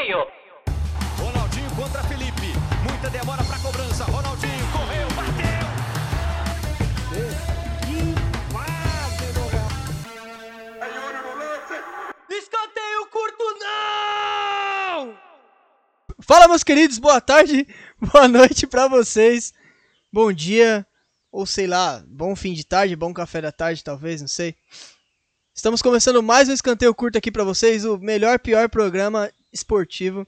escanteio. Ronaldinho contra Felipe. Muita demora pra cobrança. Ronaldinho correu, bateu. Escanteio curto, não! Fala, meus queridos, boa tarde, boa noite pra vocês. Bom dia, ou sei lá, bom fim de tarde, bom café da tarde, talvez, não sei. Estamos começando mais um escanteio curto aqui pra vocês, o melhor pior programa esportivo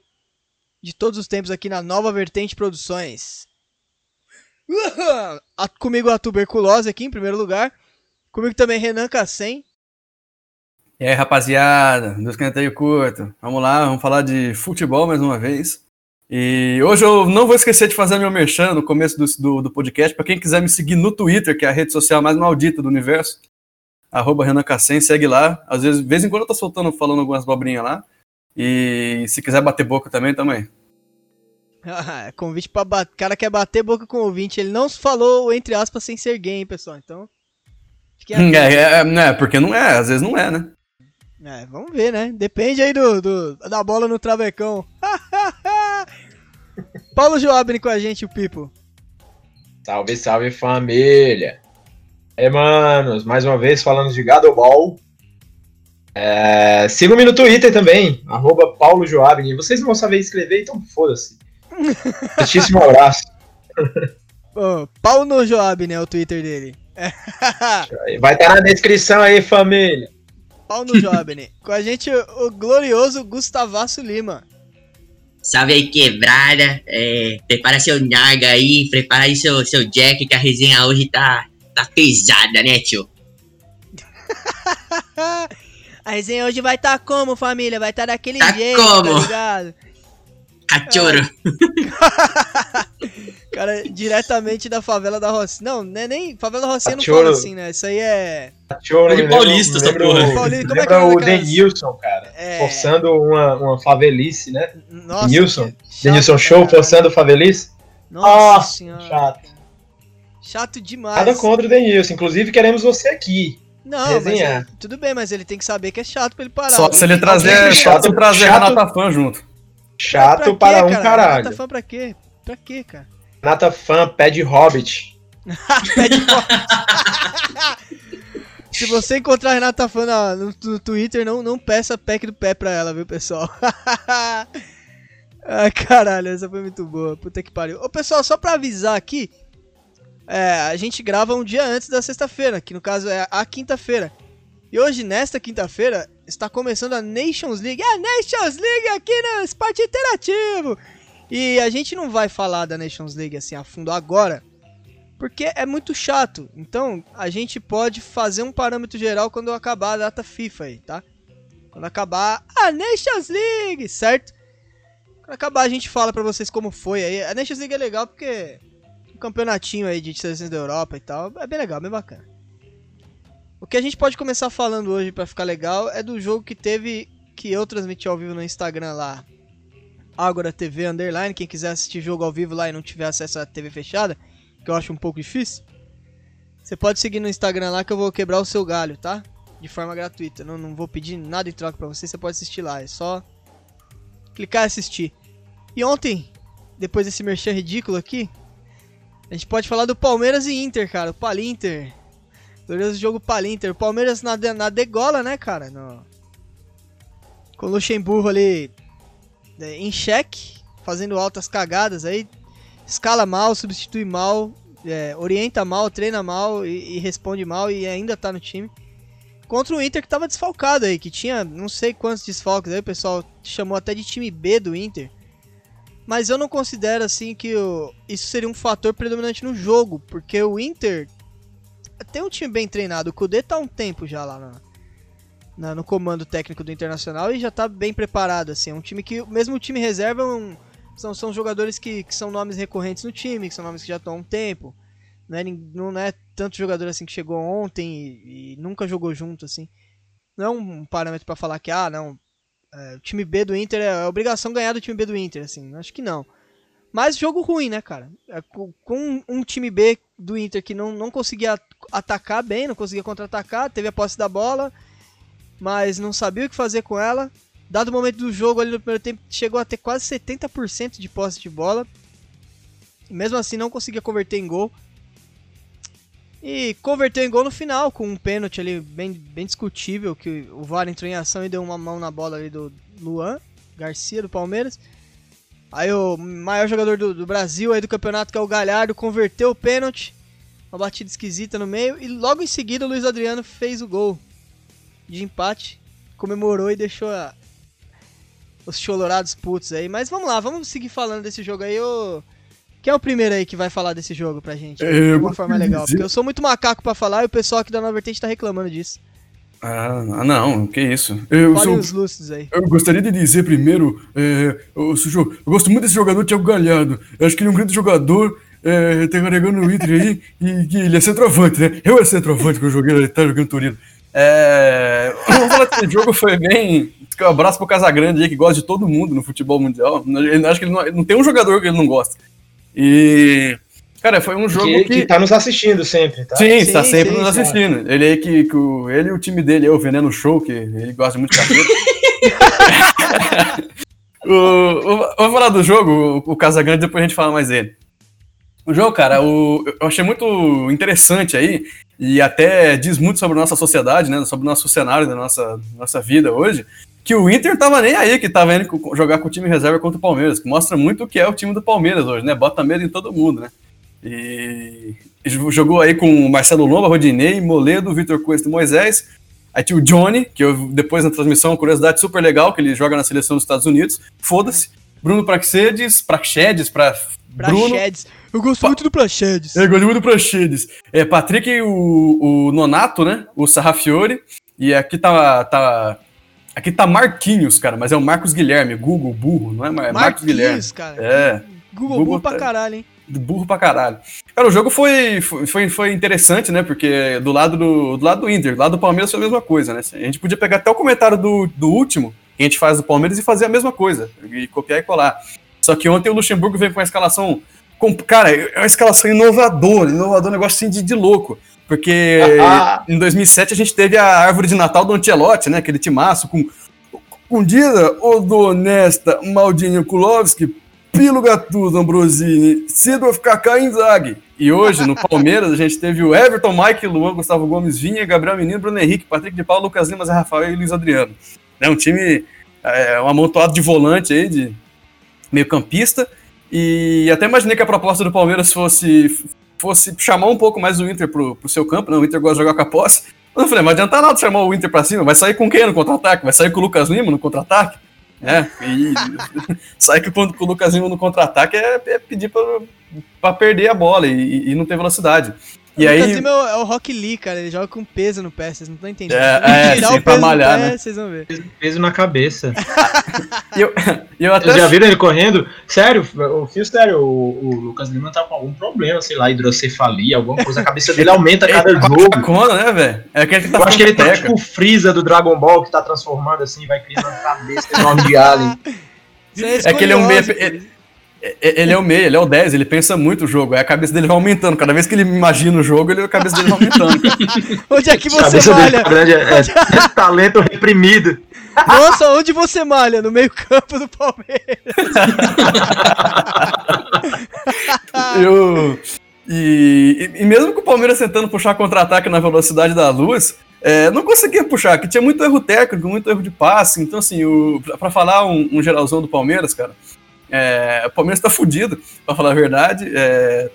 de todos os tempos aqui na Nova Vertente Produções. A- Comigo a tuberculose aqui em primeiro lugar. Comigo também Renan Cassem. E aí, rapaziada, do escanteio curto. Vamos lá, vamos falar de futebol mais uma vez. E hoje eu não vou esquecer de fazer meu merchan no começo do, do, do podcast. Para quem quiser me seguir no Twitter, que é a rede social mais maldita do universo, arroba Renan Cassem, segue lá. Às vezes, de vez em quando eu tô soltando, falando algumas bobrinhas lá. E se quiser bater boca também, também. Ah, convite pra bater. O cara quer bater boca com o ouvinte. Ele não falou, entre aspas, sem ser gay, hein, pessoal. Então. Fiquem atentos. É, é, é, porque não é, às vezes não é, né? É, vamos ver, né? Depende aí do, do- da bola no travecão. Paulo Joabni com a gente, o Pipo. Salve, salve família! É, manos, mais uma vez falando de Gadoball. É, Siga-me no Twitter também, arroba Paulo Joabni. Vocês não vão saber escrever, então foda-se. Muitíssimo abraço. Ô, Paulo no Joabni é o Twitter dele. Vai estar na descrição aí, família. Paulo no com a gente, o, o glorioso Gustavaço Lima. Salve aí, quebrada. É, prepara seu Naga aí, prepara aí seu, seu Jack, que a resenha hoje tá, tá pesada, né, tio? a resenha hoje vai estar como, família? Vai estar daquele Tá jeito, como? tá ligado? Cachorro. Cara, diretamente da favela da Rocinha. Não, não é nem. Favela da Rocinha não Cachorro. fala assim, né? Isso aí é. É de lembro- paulista essa porra. me Paulista, como é que é o daquelas- Denilson, cara. É. Forçando uma, uma favelice, né? Nossa. Denilson. chato, Denilson Show cara. forçando favelice. Nossa, Nossa, senhora. chato. Chato demais. Nada contra o Denilson. Inclusive, queremos você aqui. Não, mas Resenhar. é- tudo bem, mas ele tem que saber que é chato pra ele parar. Só se ele trazer, só se chato- trazer chato- Renata Fã junto. Chato Pra para quê, um cara? caralho. Tá fã pra quê? Pra quê, cara? Nata fã pede Hobbit. Pede foto. Se você encontrar a Renata Fã na- no, no Twitter, não, não peça pack do pé pra ela, viu, pessoal? Ai, caralho, essa foi muito boa. Puta que pariu. Ô, pessoal, só pra avisar aqui, é, a gente grava um dia antes da sexta-feira, que no caso é a quinta-feira. E hoje, nesta quinta-feira, está começando a Nations League. A Nations League aqui no Esporte Interativo! E a gente não vai falar da Nations League assim a fundo agora, porque é muito chato. Então, a gente pode fazer um parâmetro geral quando acabar a data FIFA aí, tá? Quando acabar a Nations League, certo? Quando acabar a gente fala pra vocês como foi aí. A Nations League é legal porque campeonatinho aí de seleções da Europa e tal, é bem legal, bem bacana. O que a gente pode começar falando hoje pra ficar legal é do jogo que teve que eu transmiti ao vivo no Instagram lá. Agora TV Underline, quem quiser assistir jogo ao vivo lá e não tiver acesso à TV fechada, que eu acho um pouco difícil. Você pode seguir no Instagram lá que eu vou quebrar o seu galho, tá? De forma gratuita. Não, não vou pedir nada em troca pra você, você pode assistir lá. É só clicar e assistir. E ontem, depois desse merchan ridículo aqui, a gente pode falar do Palmeiras e Inter, cara. O Palinter. Glorioso jogo Palinter. O Palmeiras na, na degola, né, cara? No... Com o Luxemburgo ali né, em xeque, fazendo altas cagadas aí. Escala mal, substitui mal, é, orienta mal, treina mal e, e responde mal e ainda tá no time. Contra o Inter que tava desfalcado aí, que tinha não sei quantos desfalques aí, o pessoal chamou até de time B do Inter. Mas eu não considero assim que o- isso seria um fator predominante no jogo, porque o Inter tem um time bem treinado. O Kudê tá um tempo já lá na- na- no comando técnico do Internacional e já tá bem preparado. Assim. É um time que, mesmo o time reserva, é um- são, são jogadores que, que são nomes recorrentes no time, que são nomes que já estão há um tempo. Não é, não é tanto jogador assim que chegou ontem e, e nunca jogou junto, assim. Não é um parâmetro pra falar que, ah, não, é, o time B do Inter é, é obrigação ganhar do time B do Inter, assim. Acho que não. Mas jogo ruim, né, cara? É, com, um time B do Inter que não, não conseguia at- atacar bem, não conseguia contra-atacar, teve a posse da bola, mas não sabia o que fazer com ela. Dado o momento do jogo ali no primeiro tempo, chegou a ter quase 70% de posse de bola. E mesmo assim não conseguia converter em gol. E converteu em gol no final, com um pênalti ali bem, bem discutível, que o VAR entrou em ação e deu uma mão na bola ali do Luan Garcia, do Palmeiras. Aí o maior jogador do, do Brasil aí do campeonato, que é o Galhardo, converteu o pênalti. Uma batida esquisita no meio. E logo em seguida o Luiz Adriano fez o gol de empate. Comemorou e deixou a- os cholorados putos aí. Mas vamos lá, vamos seguir falando desse jogo aí. Ô... Quem é o primeiro aí que vai falar desse jogo pra gente? É, de eu uma forma de legal. dizer- Porque eu sou muito macaco pra falar e o pessoal aqui da Nova Vertente tá reclamando disso. Ah, não, que isso. Eu, Falem sou- os lúcidos aí. eu gostaria de dizer primeiro, é, Sujo, eu gosto muito desse jogador Thiago Galhardo. Eu acho que ele é um grande jogador, é, tá carregando o Inter aí, e que ele é centroavante, né? Eu era centroavante que eu joguei, ele tá jogando Torino. É, vamos falar jogo foi bem. Um abraço pro Casagrande aí, que gosta de todo mundo no futebol mundial. Ele, acho que ele não, não tem um jogador que ele não gosta. E. Cara, foi um jogo Que, que. que tá nos assistindo sempre, tá? Sim, Sim, está sempre sim, nos assistindo. Ele aí que, que o, ele e o time dele, é o Veneno Show, que ele gosta muito de cabelo. o, o, vamos falar do jogo, o, o Casagrande, depois a gente fala mais dele. O jogo, cara, o, eu achei muito interessante aí, e até diz muito sobre a nossa sociedade, né? Sobre o nosso cenário da nossa, nossa vida hoje. Que o Inter tava nem aí, que tava indo co- jogar com o time reserva contra o Palmeiras, que mostra muito o que é o time do Palmeiras hoje, né? Bota medo em todo mundo, né? E jogou aí com o Marcelo Lomba, Rodinei, Moledo, Vitor Cuesta e Moisés. Aí tinha o Johnny, que eu depois na transmissão, uma curiosidade super legal, que ele joga na seleção dos Estados Unidos. Foda-se. Bruno Praxedes, Praxedes, pra Bruno. Praxedes. Eu gosto muito do Praxedes. É, gosto muito do Praxedes. É, Patrick, o, o Nonato, né? O Sarrafiore. E aqui tá, tá. Aqui tá Marquinhos, cara, mas é o Marcos Guilherme, Google, burro, não é, é Marcos Guilherme. Marquinhos, cara. É. Google, Google burro pra tá- caralho, hein? burro pra caralho. Cara, o jogo foi, foi, foi interessante, né? Porque do lado do, do lado do Inter, do lado do Palmeiras foi a mesma coisa, né? A gente podia pegar até o comentário do, do último, que a gente faz do Palmeiras, e fazer a mesma coisa, e copiar e colar. Só que ontem o Luxemburgo veio com uma escalação. Com, cara, é uma escalação inovadora, inovador, um negócio assim de, de louco. Porque Ah. em 2007 a gente teve a árvore de Natal do Ancelotti, né? Aquele timaço com. Dida, Odonesta, Maldinho Kulowski, Pilo Gattuso, Ambrosini, Sidorf, Kaká e Inzaghi. E hoje, no Palmeiras, a gente teve o Everton, Mike, Luan, Gustavo Gomes, Vinha, Gabriel Menino, Bruno Henrique, Patrick de Paulo, Lucas Lima, Zé Rafael e Luiz Adriano. É um time, é, um amontoado de volante aí, de meio campista. E até imaginei que a proposta do Palmeiras fosse, fosse chamar um pouco mais o Inter pro, pro seu campo, né? O Inter gosta de jogar com a posse. Eu falei, não adianta nada chamar o Inter pra cima, vai sair com quem no contra-ataque? Vai sair com o Lucas Lima no contra-ataque? né? E sair quando com o Lucas Lima no contra-ataque é, é pedir pra perder a bola e, e não ter velocidade. E o aí, Lucas Lima é o, é o Rock Lee, cara. Ele joga com peso no pé, vocês não estão entendendo. É, é, sim, pra malhar, pé, né? Vocês vão ver. Peso na cabeça. eu, eu até Vocês já viram ele correndo? Sério, o fio sério, o, o Lucas Lima tá com algum problema, sei lá, hidrocefalia, alguma coisa. A cabeça dele aumenta a cada Ele tá jogo. Cona, né, velho? É que ele tá Eu acho que ele tá tipo o Freeza do Dragon Ball, que tá transformando assim, vai criando uma cabeça enorme de alien. Isso É que ele é um meia. Ele, é o meia, ele é o 10, ele pensa muito o jogo. Aí a cabeça dele vai aumentando. Cada vez que ele imagina o jogo, ele, a cabeça dele vai aumentando. Onde é que você malha? grande, é, é talento reprimido. Nossa, onde você malha? No meio campo do Palmeiras. Eu- e, e- mesmo com o Palmeiras tentando puxar contra-ataque na velocidade da luz, é, não conseguia puxar, que tinha muito erro técnico, muito erro de passe. Então, assim, pra falar um, um geralzão do Palmeiras, cara, é, o Palmeiras tá fudido, pra falar a verdade. É,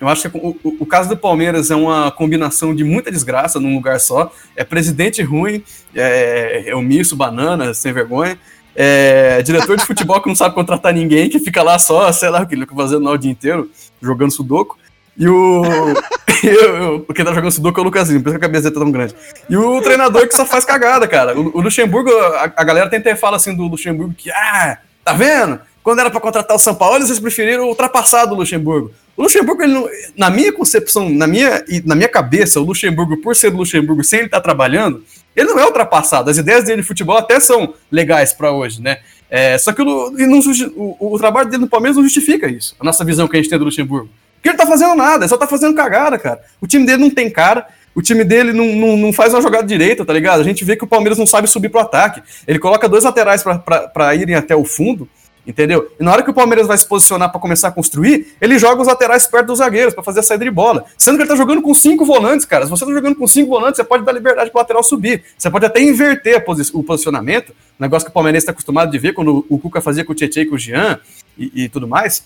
eu acho que o, o- o caso do Palmeiras é uma combinação de muita desgraça num lugar só. É presidente ruim, é, é omisso, banana, sem vergonha. É, diretor de futebol que não sabe contratar ninguém, que fica lá só, sei lá o que ele fica fazendo o dia inteiro, jogando sudoku. E o. eu, eu, quem tá jogando sudoku é o Lucasinho, por isso que a cabeça tá tão grande. E o treinador que só faz cagada, cara. O, o Luxemburgo, a, a galera tem até fala assim do Luxemburgo que, ah, tá vendo? Quando era pra contratar o São Paulo, eles preferiram ultrapassar do Luxemburgo. O Luxemburgo, ele não- na minha concepção, na minha, na minha cabeça, o Luxemburgo, por ser o Luxemburgo, sem ele estar trabalhando, ele não é ultrapassado. As ideias dele de futebol até são legais pra hoje, né? É, só que o, não o, o trabalho dele no Palmeiras não justifica isso, a nossa visão que a gente tem do Luxemburgo. Porque ele tá fazendo nada, ele só tá fazendo cagada, cara. O time dele não tem cara. o time dele não, não, não faz uma jogada direita, tá ligado? A gente vê que o Palmeiras não sabe subir pro ataque. Ele coloca dois laterais para irem até o fundo, entendeu? E na hora que o Palmeiras vai se posicionar para começar a construir, ele joga os laterais perto dos zagueiros para fazer a saída de bola. Sendo que ele tá jogando com cinco volantes, cara. Se você tá jogando com cinco volantes, você pode dar liberdade pro lateral subir. Você pode até inverter posi o posicionamento, negócio que o Palmeiras está acostumado de ver quando o Cuca fazia com o Tietchan e com o Jean e, e tudo mais.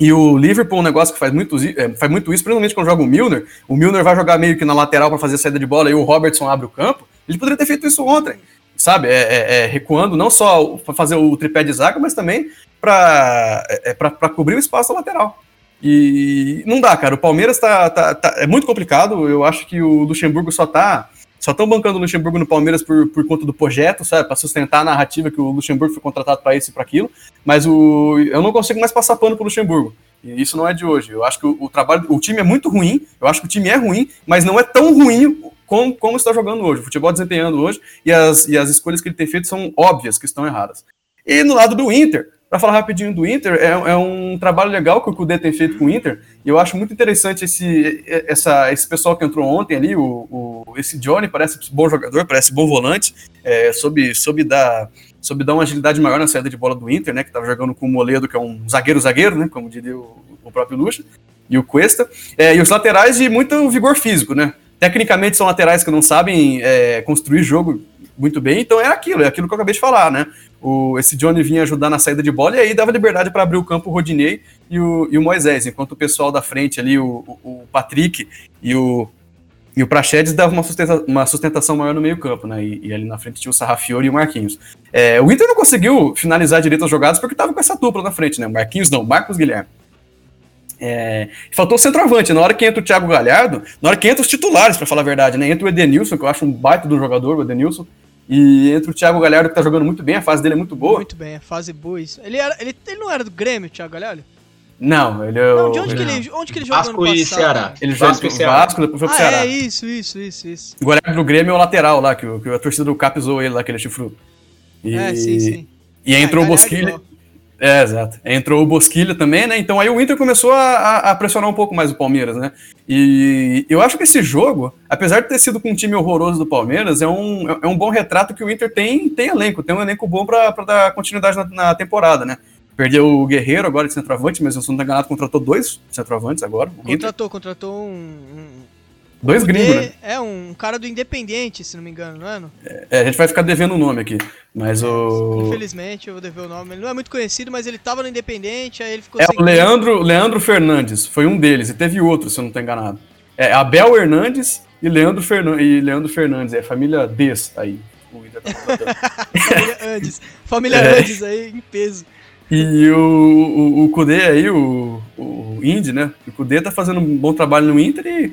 E o Liverpool, um negócio que faz muito, é, faz muito isso, principalmente quando joga o Milner. O Milner vai jogar meio que na lateral para fazer a saída de bola e o Robertson abre o campo. Ele poderia ter feito isso ontem, sabe? É, é, é recuando não só para fazer o tripé de zaga, mas também para é, é cobrir o espaço lateral. E não dá, cara. O Palmeiras tá, tá, tá, é muito complicado. Eu acho que o Luxemburgo só tá. Só estão bancando o Luxemburgo no Palmeiras por, por conta do projeto, sabe? Para sustentar a narrativa que o Luxemburgo foi contratado para isso e para aquilo. Mas o, eu não consigo mais passar pano pro Luxemburgo. E isso não é de hoje. Eu acho que o, o, trabalho, o time é muito ruim. Eu acho que o time é ruim, mas não é tão ruim como, como está jogando hoje. O futebol desempenhando hoje e as, e as escolhas que ele tem feito são óbvias que estão erradas. E no lado do Inter, para falar rapidinho do Inter, é, é, um trabalho legal que o Kudê tem feito com o Inter, e eu acho muito interessante esse, essa, esse pessoal que entrou ontem ali, o, o esse Johnny parece bom jogador, parece bom volante, é, soube, soube, dar, dar uma agilidade maior na saída de bola do Inter, né, que estava jogando com o Moledo, que é um zagueiro-zagueiro, né, como diria o, o próprio Lucha, e o Cuesta, é, e os laterais de muito vigor físico, né, tecnicamente são laterais que não sabem é, construir jogo muito bem, então é aquilo, é aquilo que eu acabei de falar, né? O, esse Johnny vinha ajudar na saída de bola e aí dava liberdade para abrir o campo o Rodinei e o, e o Moisés, enquanto o pessoal da frente ali, o, o Patrick e o, e o dava uma, sustenta, uma sustentação maior no meio-campo, né? E, e, ali na frente tinha o Sarrafiori e o Marquinhos. É, o Inter não conseguiu finalizar direito as jogadas porque tava com essa dupla na frente, né? Marquinhos não, Marcos Guilherme. É, faltou o centroavante. Na hora que entra o Thiago Galhardo, na hora que entra os titulares, para falar a verdade, né? Entra o Edenilson, que eu acho um baita do jogador, o Edenilson. E entra o Thiago Galhardo, que tá jogando muito bem, a fase dele é muito boa. Muito bem, a fase boa. Isso. Ele, era, ele, ele não era do Grêmio, o Thiago Galhardo? Não, ele é Não, de onde, que ele, onde que ele jogou Vasco e Ceará. Ele jogou no Vasco, depois foi pro ah, Ceará. é, isso, isso, isso, isso. O Galhardo do Grêmio é o lateral lá, que, que a torcida do Cap zoou ele lá, aquele chifrudo. E, é, sim, sim. E entrou ah, o Bosquilha. É, exato. Entrou o Bosquilha também, né? Então aí o Inter começou a, a, pressionar um pouco mais o Palmeiras, né? E eu acho que esse jogo, apesar de ter sido com um time horroroso do Palmeiras, é um, é um bom retrato que o Inter tem, tem elenco, tem um elenco bom para dar continuidade na, na, temporada, né? Perdeu o Guerreiro agora de centroavante, mas eu não tô enganado, contratou dois centroavantes agora. Contratou, contratou um, Dois gringos, né? É, um cara do Independente, se não me engano, não é? Não? É, a gente vai ficar devendo o nome aqui. Mas o. Infelizmente, eu vou dever o nome. Ele não é muito conhecido, mas ele tava no Independente, aí ele ficou É o Leandro, Leandro Fernandes, foi um deles, e teve outro, se eu não tô enganado. É Abel Hernandes e Leandro, Fernan... e Leandro Fernandes, é família Des aí. Tá família Andes. Família é. Andes aí, em peso. E o, o, o Kudê aí, o, o Indy, né? O Kudê tá fazendo um bom trabalho no Inter e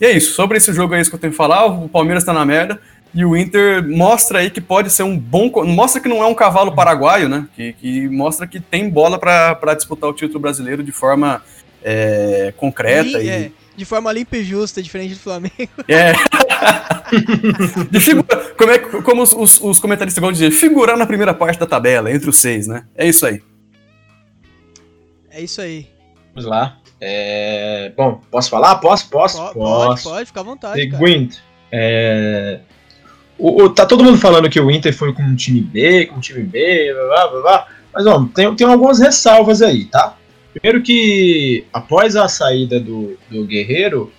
e é isso. Sobre esse jogo é isso que eu tenho que falar. O Palmeiras tá na merda. E o Inter mostra aí que pode ser um bom. Mostra que não é um cavalo paraguaio, né? Que, que mostra que tem bola para disputar o título brasileiro de forma é, concreta. e... É, de forma limpa e justa, diferente do Flamengo. É. de figura, como, é, como os, os, os comentaristas vão dizer, figurar na primeira parte da tabela, entre os seis, né? É isso aí. É isso aí. Vamos lá. É... Bom, posso falar? Posso? Posso? Pode, posso. pode, fica à vontade. Seguinte, é... o, o, tá todo mundo falando que o Inter foi com um time B, com um time B, blá blá blá. Mas ó, tem, tem algumas ressalvas aí, tá? Primeiro que após a saída do, do Guerreiro,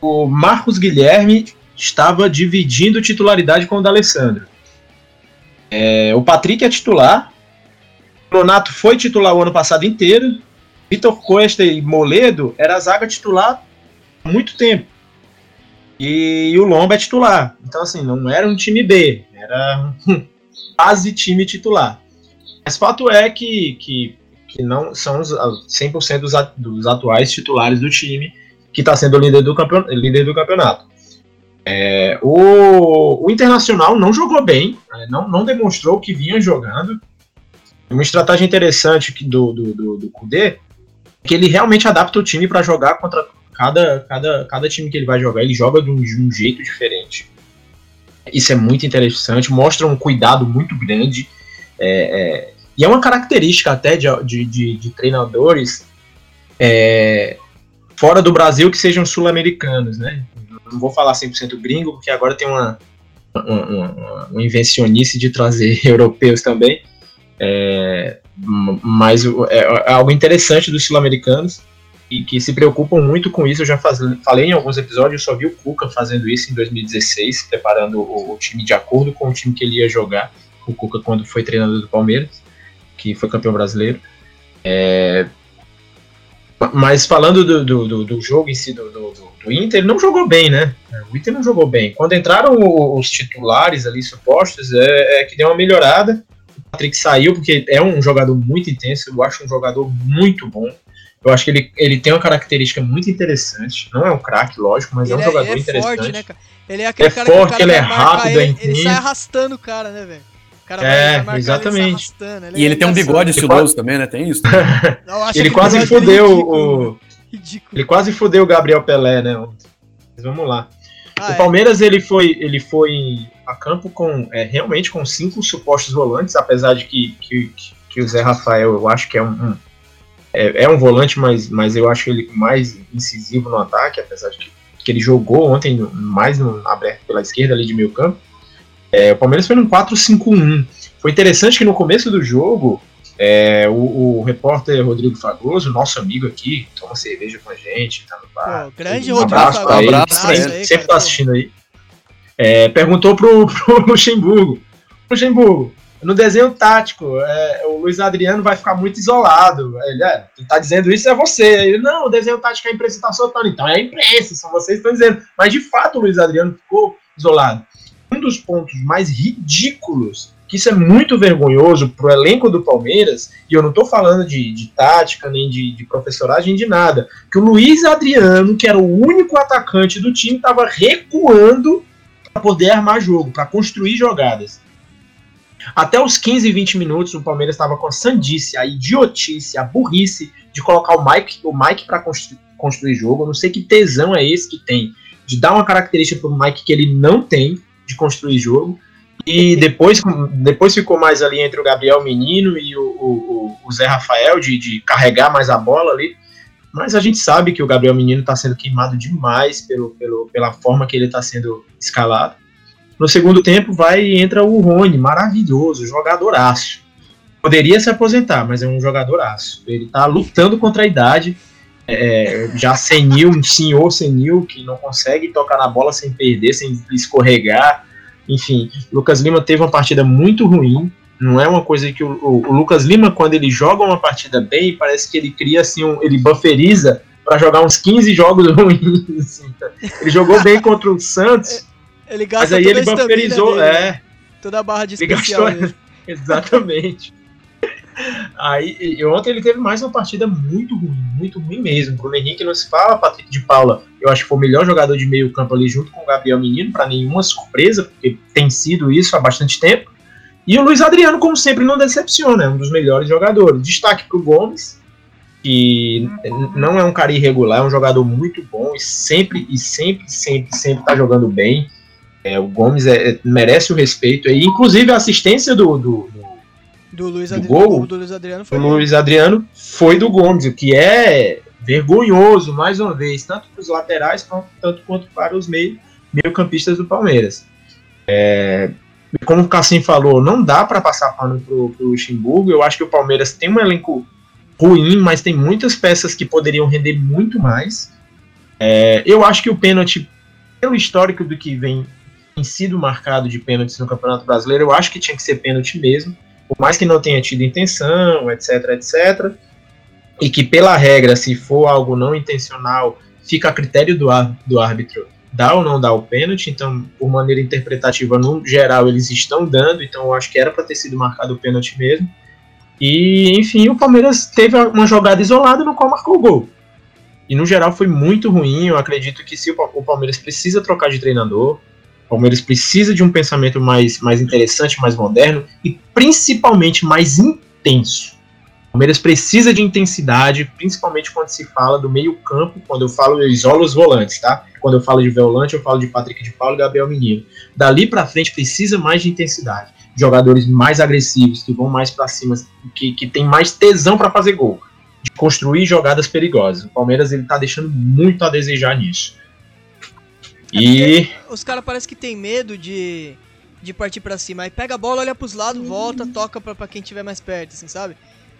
o Marcos Guilherme estava dividindo titularidade com o D'Alessandro. É, o Patrick é titular. O Nonato foi titular o ano passado inteiro. Vitor Costa e Moledo era a zaga titular há muito tempo. E, o Lomba é titular. Então, assim, não era um time B, era quase time titular. Mas fato é que, que, que não são os 100% dos, dos atuais titulares do time que está sendo líder do, campeonato. Líder do campeonato. É, o, o Internacional não jogou bem, né, não, não demonstrou que vinha jogando. Uma estratégia interessante do, do, do, do Kudê que ele realmente adapta o time para jogar contra cada, cada, cada time que ele vai jogar, ele joga de um, de um jeito diferente. Isso é muito interessante, mostra um cuidado muito grande. É, é, e é uma característica até de, de, de, de treinadores é, fora do Brasil que sejam sul-americanos, né? não vou falar 100% gringo, porque agora tem uma, uma, uma, uma invencionice de trazer europeus também. É, mas é, é, algo interessante dos sul-americanos e que se preocupam muito com isso. Eu já faz, falei em alguns episódios, eu só vi o Cuca fazendo isso em 2016, preparando o, o, time de acordo com o time que ele ia jogar. O Cuca, quando foi treinador do Palmeiras, que foi campeão brasileiro. É, mas falando do, do, do, jogo em si do, do, do, Inter, não jogou bem, né? O Inter não jogou bem. Quando entraram os titulares ali supostos, é, é que deu uma melhorada. O Patrick saiu porque é um jogador muito intenso, eu acho um jogador muito bom. Eu acho que ele, ele tem uma característica muito interessante. Não é um craque, lógico, mas ele é um jogador é, é interessante. Forte, né, cara? Ele é aquele é cara forte, que ele é rápido, ele, ele sai arrastando o cara, né, velho? é, vai exatamente. Ele e ele tem um bigode estiloso também, né? Tem isso. Não, ele quase fudeu o. Ridículo. Ele quase fudeu o Gabriel Pelé, né? Mas vamos lá. Ah, o é. Palmeiras é. ele foi, ele foi a campo com é, realmente com cinco supostos volantes, apesar de que, que, que o Zé Rafael eu acho que é um, um é, é, um volante, mas, mas eu acho ele mais incisivo no ataque, apesar de que, que ele jogou ontem mais no, aberto pela esquerda ali de meio campo. É, o Palmeiras foi num 4-5-1. Foi interessante que no começo do jogo, é, o, o, repórter Rodrigo Fagoso, nosso amigo aqui, toma cerveja com a gente, tá no bar. Pô, grande um Rodrigo abraço Fagoso. Ele, abraço pra ele, sempre tá assistindo aí. É, perguntou pro, pro Luxemburgo. Luxemburgo, no desenho tático, é, o Luiz Adriano vai ficar muito isolado. Ele, é, quem tá dizendo isso é você. Ele, não, o desenho tático é a imprensa tá soltando. Então é a imprensa, são vocês que estão dizendo. Mas de fato o Luiz Adriano ficou isolado um dos pontos mais ridículos, que isso é muito vergonhoso pro elenco do Palmeiras, e eu não estou falando de, de, tática, nem de, de professoragem, de nada, que o Luiz Adriano, que era o único atacante do time, estava recuando para poder armar jogo, para construir jogadas. Até os 15, 20 minutos, o Palmeiras estava com a sandice, a idiotice, a burrice de colocar o Mike, o Mike para construir, construir jogo. Eu não sei que tesão é esse que tem de dar uma característica para o Mike que ele não tem de construir jogo. E depois, depois ficou mais ali entre o Gabriel Menino e o, o, o Zé Rafael, de, de, carregar mais a bola ali. Mas a gente sabe que o Gabriel Menino está sendo queimado demais pelo, pelo, pela forma que ele está sendo escalado. No segundo tempo vai e entra o Rony, maravilhoso, jogadoraço. Poderia se aposentar, mas é um jogadoraço. Ele está lutando contra a idade, é, já senil, um senhor senil que não consegue tocar na bola sem perder, sem escorregar. Enfim, Lucas Lima teve uma partida muito ruim. Não é uma coisa que o, o, o Lucas Lima, quando ele joga uma partida bem, parece que ele cria assim, um, ele bufferiza para jogar uns 15 jogos ruins. Assim, tá? Ele jogou bem contra o Santos, ele gasta mas aí ele bufferizou, dele, é. Toda a barra de especial. Gastou, exatamente. Aí, ontem ele teve mais uma partida muito ruim, muito ruim mesmo. Bruno Henrique não se fala, Patrick de Paula, eu acho que foi o melhor jogador de meio campo ali junto com o Gabriel Menino, para nenhuma surpresa, porque tem sido isso há bastante tempo. E o Luiz Adriano, como sempre, não decepciona, é um dos melhores jogadores. Destaque para o Gomes, que não é um cara irregular, é um jogador muito bom e sempre, e sempre, sempre, sempre está jogando bem. É, o Gomes é, merece o respeito. E, inclusive a assistência do, do, do do Luiz, Adri... gol, do Luiz Adriano foi. O Luiz Adriano foi do Gomes, o que é vergonhoso, mais uma vez, tanto para os laterais tanto quanto para os meio, meio-campistas do Palmeiras. É, como o Cassim falou, não dá para passar pano pro, pro Luxemburgo. Eu acho que o Palmeiras tem um elenco ruim, mas tem muitas peças que poderiam render muito mais. É, eu acho que o pênalti, pelo histórico do que vem tem sido marcado de pênaltis no Campeonato Brasileiro, eu acho que tinha que ser pênalti mesmo por mais que não tenha tido intenção, etc, etc, e que pela regra, se for algo não intencional, fica a critério do, do árbitro dar ou não dar o pênalti, então, por maneira interpretativa, no geral, eles estão dando, então eu acho que era para ter sido marcado o pênalti mesmo. E, enfim, o Palmeiras teve uma jogada isolada no qual marcou o gol. E, no geral, foi muito ruim. Eu acredito que se o Palmeiras precisa trocar de treinador, Palmeiras precisa de um pensamento mais, mais interessante, mais moderno e principalmente mais intenso. O Palmeiras precisa de intensidade, principalmente quando se fala do meio-campo. Quando eu falo, eu isolo os volantes, tá? Quando eu falo de volante, eu falo de Patrick de Paulo e Gabriel Menino. Dali para frente precisa mais de intensidade. Jogadores mais agressivos, que vão mais para cima, que, que tem mais tesão para fazer gol, de construir jogadas perigosas. O Palmeiras ele tá deixando muito a desejar nisso. E Os caras parecem que tem medo de, de partir pra cima. Aí pega a bola, olha pros lados, volta, toca pra, pra quem tiver mais perto, assim, sabe?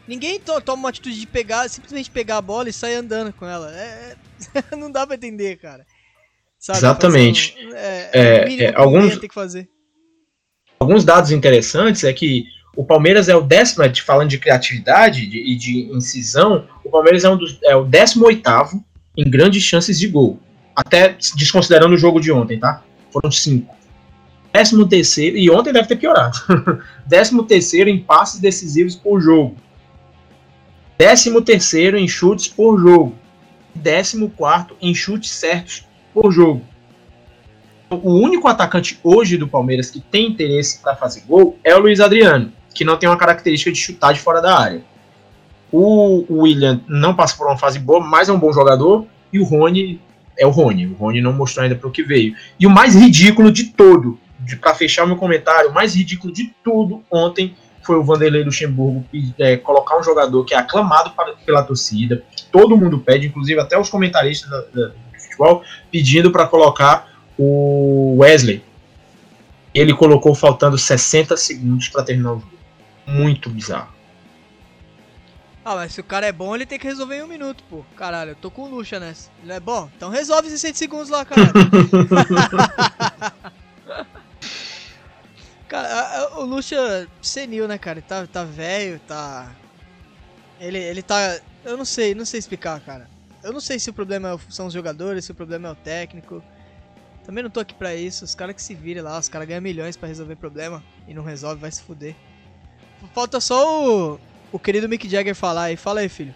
Ninguém to- toma uma atitude de pegar, simplesmente pegar a bola e sair andando com ela. É, é- não dá pra entender, cara. Sabe? Exatamente. Um- é, É, é, alguns- ia ter que fazer. alguns dados interessantes é que o Palmeiras é o décimo, de, falando de criatividade de- e de, incisão, o Palmeiras é, um dos, é o 18 em grandes chances de gol. Até desconsiderando o jogo de ontem, tá? Foram cinco. Décimo terceiro, e ontem deve ter piorado. Décimo terceiro em passes decisivos por jogo. Décimo terceiro em chutes por jogo. Décimo quarto em chutes certos por jogo. O único atacante hoje do Palmeiras que tem interesse para fazer gol é o Luiz Adriano, que não tem uma característica de chutar de fora da área. O, William não passa por uma fase boa, mas é um bom jogador. E o Rony é o Rony. O Rony não mostrou ainda para o que veio. E o mais ridículo de todo, para fechar meu comentário, o mais ridículo de tudo ontem foi o Vanderlei Luxemburgo é, colocar um jogador que é aclamado pela torcida, todo mundo pede, inclusive até os comentaristas da- da- do futebol, pedindo para colocar o Wesley. Ele colocou faltando 60 segundos para terminar o jogo. Muito bizarro. Ah, mas se o cara é bom, ele tem que resolver em um minuto, pô. Caralho, eu tô com luxa nessa. Ele é bom? Então resolve esses 100 segundos lá, caralho. cara, a- a- o Lucha senil, né, cara? Ele tá, tá velho, tá. Ele, ele tá. Eu não sei, não sei explicar, cara. Eu não sei se o problema é são os jogadores, se o problema é o técnico. Também não tô aqui pra isso. Os caras que se virem lá, os caras ganham milhões pra resolver problema e não resolve, vai se fuder. Falta só o, o querido Mick Jagger falar aí. Fala aí, filho.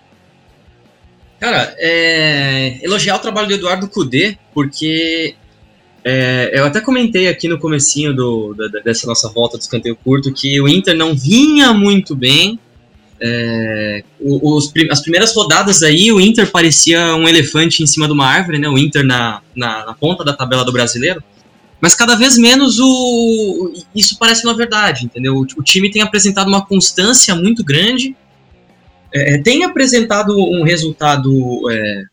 Cara, é, elogiar o trabalho do Eduardo Cudê, porque é, eu até comentei aqui no comecinho do, da- dessa nossa volta do escanteio curto que o Inter não vinha muito bem. É, os as primeiras rodadas aí, o Inter parecia um elefante em cima de uma árvore, né? O Inter na, na, na ponta da tabela do brasileiro. Mas cada vez menos o, isso parece uma verdade, entendeu? O, time tem apresentado uma constância muito grande é, tem apresentado um resultado é,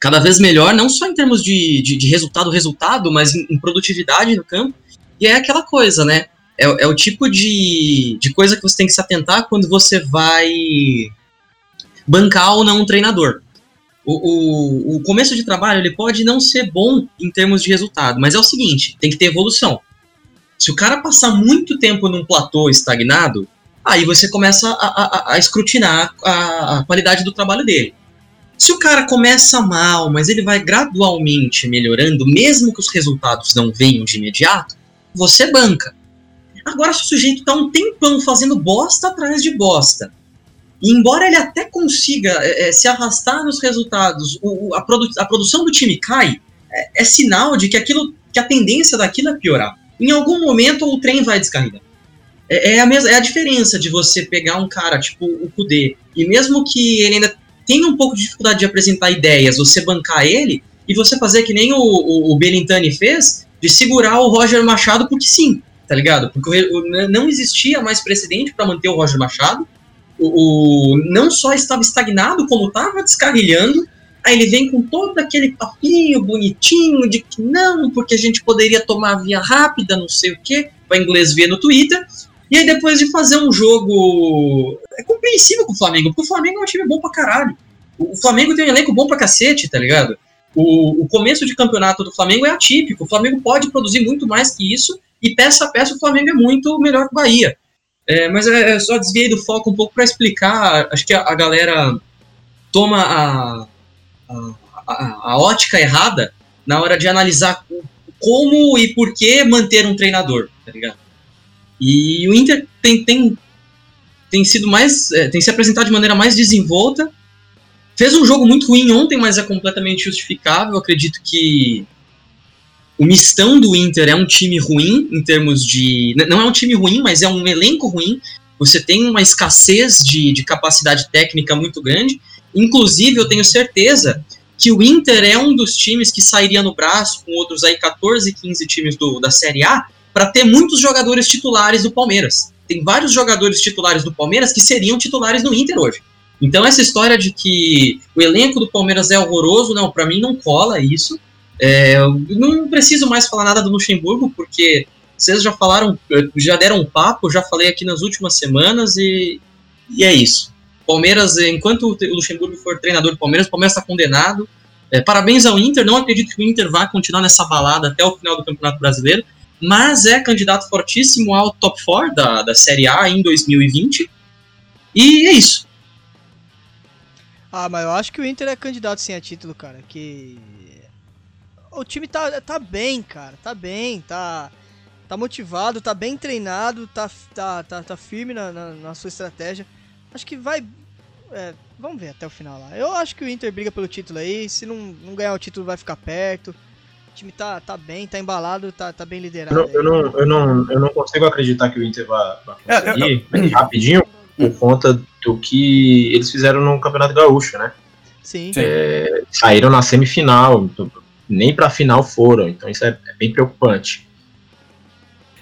cada vez melhor, não só em termos de, de, de resultado, resultado, mas em, em produtividade no campo. E é aquela coisa, né? É, é o tipo de, de coisa que você tem que se atentar quando você vai bancar ou não um treinador. O, o, o começo de trabalho ele pode não ser bom em termos de resultado, mas é o seguinte: tem que ter evolução. Se o cara passar muito tempo num platô estagnado, aí você começa a, a- a escrutinar a, a qualidade do trabalho dele. Se o cara começa mal, mas ele vai gradualmente melhorando, mesmo que os resultados não venham de imediato, você banca. Agora, se o sujeito tá um tempão fazendo bosta atrás de bosta, e embora ele até consiga é, é, se arrastar nos resultados, o- a, produ- a produção do time cai, é, é sinal de que aquilo, que a tendência daquilo é piorar. Em algum momento o trem vai descarregar. É, é a mesma, é a diferença de você pegar um cara tipo o Kudê, e mesmo que ele ainda tenha um pouco de dificuldade de apresentar ideias, você bancar ele e você fazer que nem o, o, o Belintani fez, de segurar o Roger Machado porque sim, tá ligado? Porque não existia mais precedente para manter o Roger Machado. O, não só estava estagnado, como estava descarrilhando. Aí ele vem com todo aquele papinho bonitinho de que não, porque a gente poderia tomar via rápida, não sei o que, para inglês ver no Twitter. E aí depois de fazer um jogo é compreensível com o Flamengo, porque o Flamengo é um time bom pra caralho. O o Flamengo tem um elenco bom pra cacete, tá ligado? O, o começo de campeonato do Flamengo é atípico. O Flamengo pode produzir muito mais que isso, e peça a peça o Flamengo é muito melhor que o Bahia. É, mas é, eu só desviei do foco um pouco pra explicar. Acho que a, a galera toma a, a, a- a ótica errada na hora de analisar como e por que manter um treinador, tá ligado? E o Inter tem, tem, tem sido mais. é, tem se apresentado de maneira mais desenvolta. Fez um jogo muito ruim ontem, mas é completamente justificável. Acredito que o mistão do Inter é um time ruim em termos de. Não é um time ruim, mas é um elenco ruim. Você tem uma escassez de, de capacidade técnica muito grande. Inclusive, eu tenho certeza que o Inter é um dos times que sairia no braço com outros aí 14, 15 times do, da Série A para ter muitos jogadores titulares do Palmeiras. Tem vários jogadores titulares do Palmeiras que seriam titulares no Inter hoje. Então essa história de que o elenco do Palmeiras é horroroso, não, para mim não cola isso. É, não preciso mais falar nada do Luxemburgo, porque vocês já falaram, já deram um papo, já falei aqui nas últimas semanas e, e é isso. Palmeiras, enquanto o Luxemburgo for treinador do Palmeiras, o Palmeiras está condenado. É, parabéns ao Inter, não acredito que o Inter vá continuar nessa balada até o final do Campeonato Brasileiro, mas é candidato fortíssimo ao top 4 da, da Série A em 2020. E é isso. Ah, mas eu acho que o Inter é candidato sim a título, cara. Que. O time tá, tá bem, cara. Tá bem, tá. Tá motivado, tá bem treinado, tá, tá, tá, tá firme na, na, na sua estratégia. Acho que vai. É, vamos ver até o final lá. Eu acho que o Inter briga pelo título aí. Se não, não ganhar o título, vai ficar perto. O time tá, tá bem, tá embalado, tá, tá bem liderado. Eu, não, eu, não, eu, não, eu não consigo acreditar que o Inter vá, vá conseguir, é, eu, eu, rapidinho, por conta do que eles fizeram no Campeonato Gaúcho, né? Sim. É, saíram na semifinal, nem pra final foram, então isso é, é bem preocupante.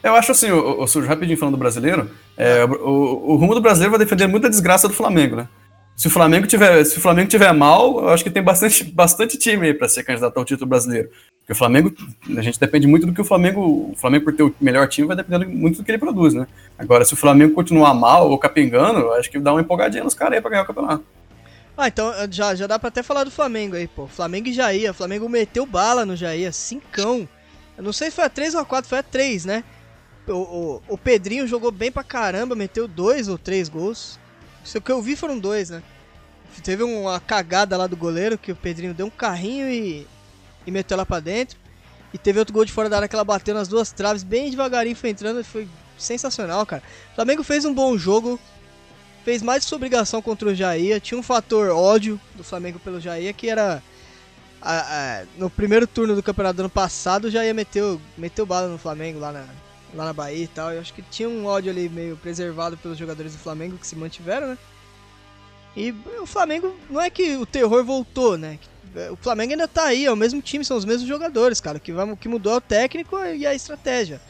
Eu acho assim, o, o Sujo, rapidinho falando do brasileiro, é, o, o, rumo do brasileiro vai defender muita desgraça do Flamengo, né? Se o Flamengo tiver, se o Flamengo tiver mal, eu acho que tem bastante, bastante time aí para ser candidato ao título brasileiro. Porque o Flamengo, a gente depende muito do que o Flamengo, o Flamengo por ter o melhor time vai depender muito do que ele produz, né? Agora, se o Flamengo continuar mal ou capengando, eu acho que dá uma empolgadinha nos caras aí para ganhar o campeonato. Ah, então já, já dá pra até falar do Flamengo aí, pô. Flamengo e Jair. O Flamengo meteu bala no Jair, cincão. Eu não sei se foi a 3 ou a 4, foi a 3, né? O, o, o Pedrinho jogou bem pra caramba, meteu dois ou três gols. Isso que eu vi foram dois, né? Teve uma cagada lá do goleiro que o Pedrinho deu um carrinho e, e meteu lá pra dentro. E teve outro gol de fora da área que ela bateu nas duas traves, bem devagarinho foi entrando. Foi sensacional, cara. O Flamengo fez um bom jogo. Fez mais sua obrigação contra o Jair. Tinha um fator ódio do Flamengo pelo Jair que era. A, a, no primeiro turno do campeonato do ano passado, o Jair meteu, meteu bala no Flamengo lá na, lá na Bahia e tal. Eu acho que tinha um ódio ali meio preservado pelos jogadores do Flamengo que se mantiveram, né? E o Flamengo, não é que o terror voltou, né? O Flamengo ainda tá aí, é o mesmo time, são os mesmos jogadores, cara. O que, que mudou é o técnico e a estratégia.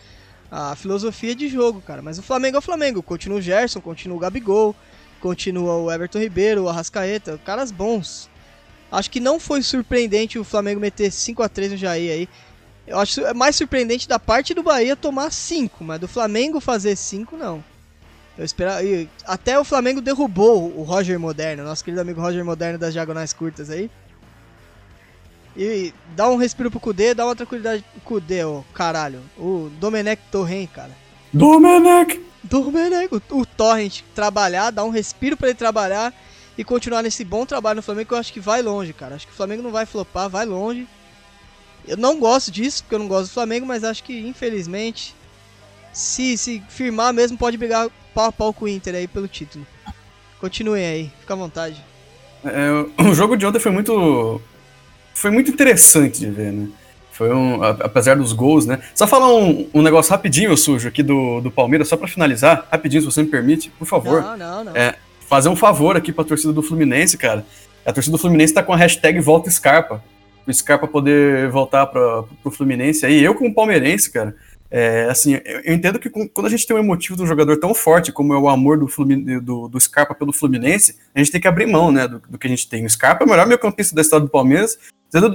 A filosofia de jogo, cara. Mas o Flamengo é o Flamengo. Continua o Gerson, continua o Gabigol, continua o Everton Ribeiro, o Arrascaeta, caras bons. Acho que não foi surpreendente o Flamengo meter 5 a 3 no Jair aí. Eu acho é mais surpreendente da parte do Bahia tomar 5, mas do Flamengo fazer 5 não. Eu esperava. Até o Flamengo derrubou o Roger Moderno, nosso querido amigo Roger Moderno das diagonais curtas aí. E dá um respiro pro Kudê, dá uma tranquilidade pro Kudê, ô caralho. O Domenech Torrent, cara. Domenech! Domenech! O, o Torrent trabalhar, dá um respiro para ele trabalhar e continuar nesse bom trabalho no Flamengo que eu acho que vai longe, cara. Acho que o Flamengo não vai flopar, vai longe. Eu não gosto disso, porque eu não gosto do Flamengo, mas acho que, infelizmente, se, se firmar mesmo, pode brigar pau a pau com o Inter aí pelo título. Continuem aí, fica à vontade. É, o jogo de ontem foi muito. Foi muito interessante de ver, né? Foi um. Apesar dos gols, né? Só falar um, um negócio rapidinho, sujo, aqui do, do Palmeiras, só para finalizar, rapidinho, se você me permite, por favor. Não, não, não. É, fazer um favor aqui pra torcida do Fluminense, cara. A torcida do Fluminense tá com a hashtag Volta Scarpa o Scarpa poder voltar para o Fluminense. Aí eu, como palmeirense, cara, é, assim, eu entendo que quando a gente tem um emotivo de um jogador tão forte como é o amor do, do, do Scarpa pelo Fluminense, a gente tem que abrir mão, né, do, do que a gente tem. O Scarpa é o melhor meio campista da história do Palmeiras,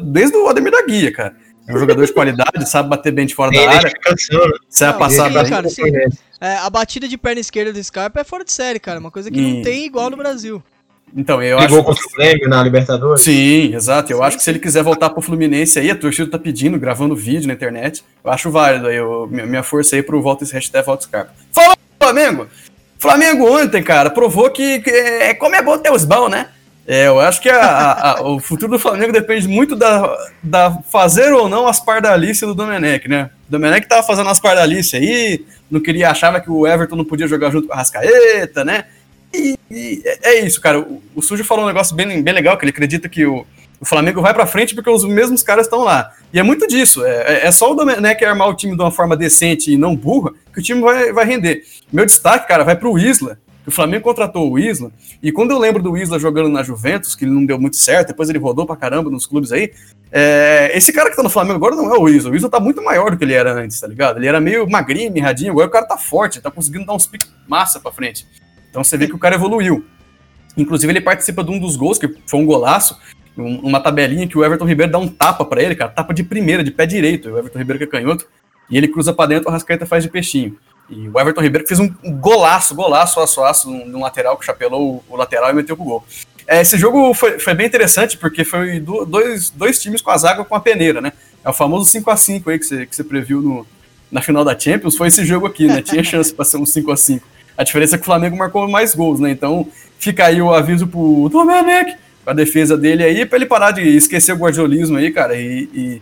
desde o Ademir da Guia, cara. É um jogador de qualidade, sabe bater bem de fora da área. Sabe passar bem. Cara, sim, é, a batida de perna esquerda do Scarpa é fora de série, cara. Uma coisa que e... não tem igual no Brasil. Então, eu acho. contra o Grêmio na Libertadores? Sim, exato. Eu sim, acho que se ele quiser voltar pro Fluminense aí, a torcida tá pedindo, gravando vídeo na internet. Eu acho válido aí, eu, minha força aí pro Volta hashtag Volta Scarpa. Fala, Flamengo! Flamengo ontem, cara, provou que, que é, como é bom ter os bons, né? É, eu acho que a, a, a, o futuro do Flamengo depende muito da, da fazer ou não as pardalices do Domenech, né? O Domenech tava fazendo as pardalices aí, não queria, achava que o Everton não podia jogar junto com a Rascaeta, né? E, e é, isso, cara. O, o Sujo falou um negócio bem, bem legal, que ele acredita que o, o Flamengo vai para frente porque os mesmos caras estão lá. E é muito disso. É, é, é só o Domenech armar o time de uma forma decente e não burra que o time vai, vai render. Meu destaque, cara, vai pro Isla. Que o Flamengo contratou o Isla. E quando eu lembro do Isla jogando na Juventus, que ele não deu muito certo, depois ele rodou pra caramba nos clubes aí. É, esse cara que tá no Flamengo agora não é o Isla. O Isla tá muito maior do que ele era antes, tá ligado? Ele era meio magrinho, mirradinho. Agora o cara tá forte, tá conseguindo dar uns piques massa pra frente. Então você vê que o cara evoluiu. Inclusive, ele participa de um dos gols, que foi um golaço, um- uma tabelinha que o Everton Ribeiro dá um tapa pra ele, cara, tapa de primeira, de pé direito. O Everton Ribeiro que é canhoto, e ele cruza pra dentro, o Arrascaeta faz de peixinho. E o Everton Ribeiro fez um golaço, golaço, aço, aço, num lateral que chapelou o, lateral e meteu pro gol. É, esse jogo foi, foi bem interessante, porque foi do- dois, dois times com a zaga com a peneira, né? É o famoso 5x5 aí que você, que você previu no, na final da Champions, foi esse jogo aqui, né? Tinha chance pra ser um 5x5. A diferença é que o Flamengo marcou mais gols, né? Então fica aí o aviso pro Domenech, com a defesa dele aí, pra ele parar de esquecer o guardiolismo aí, cara, e, e,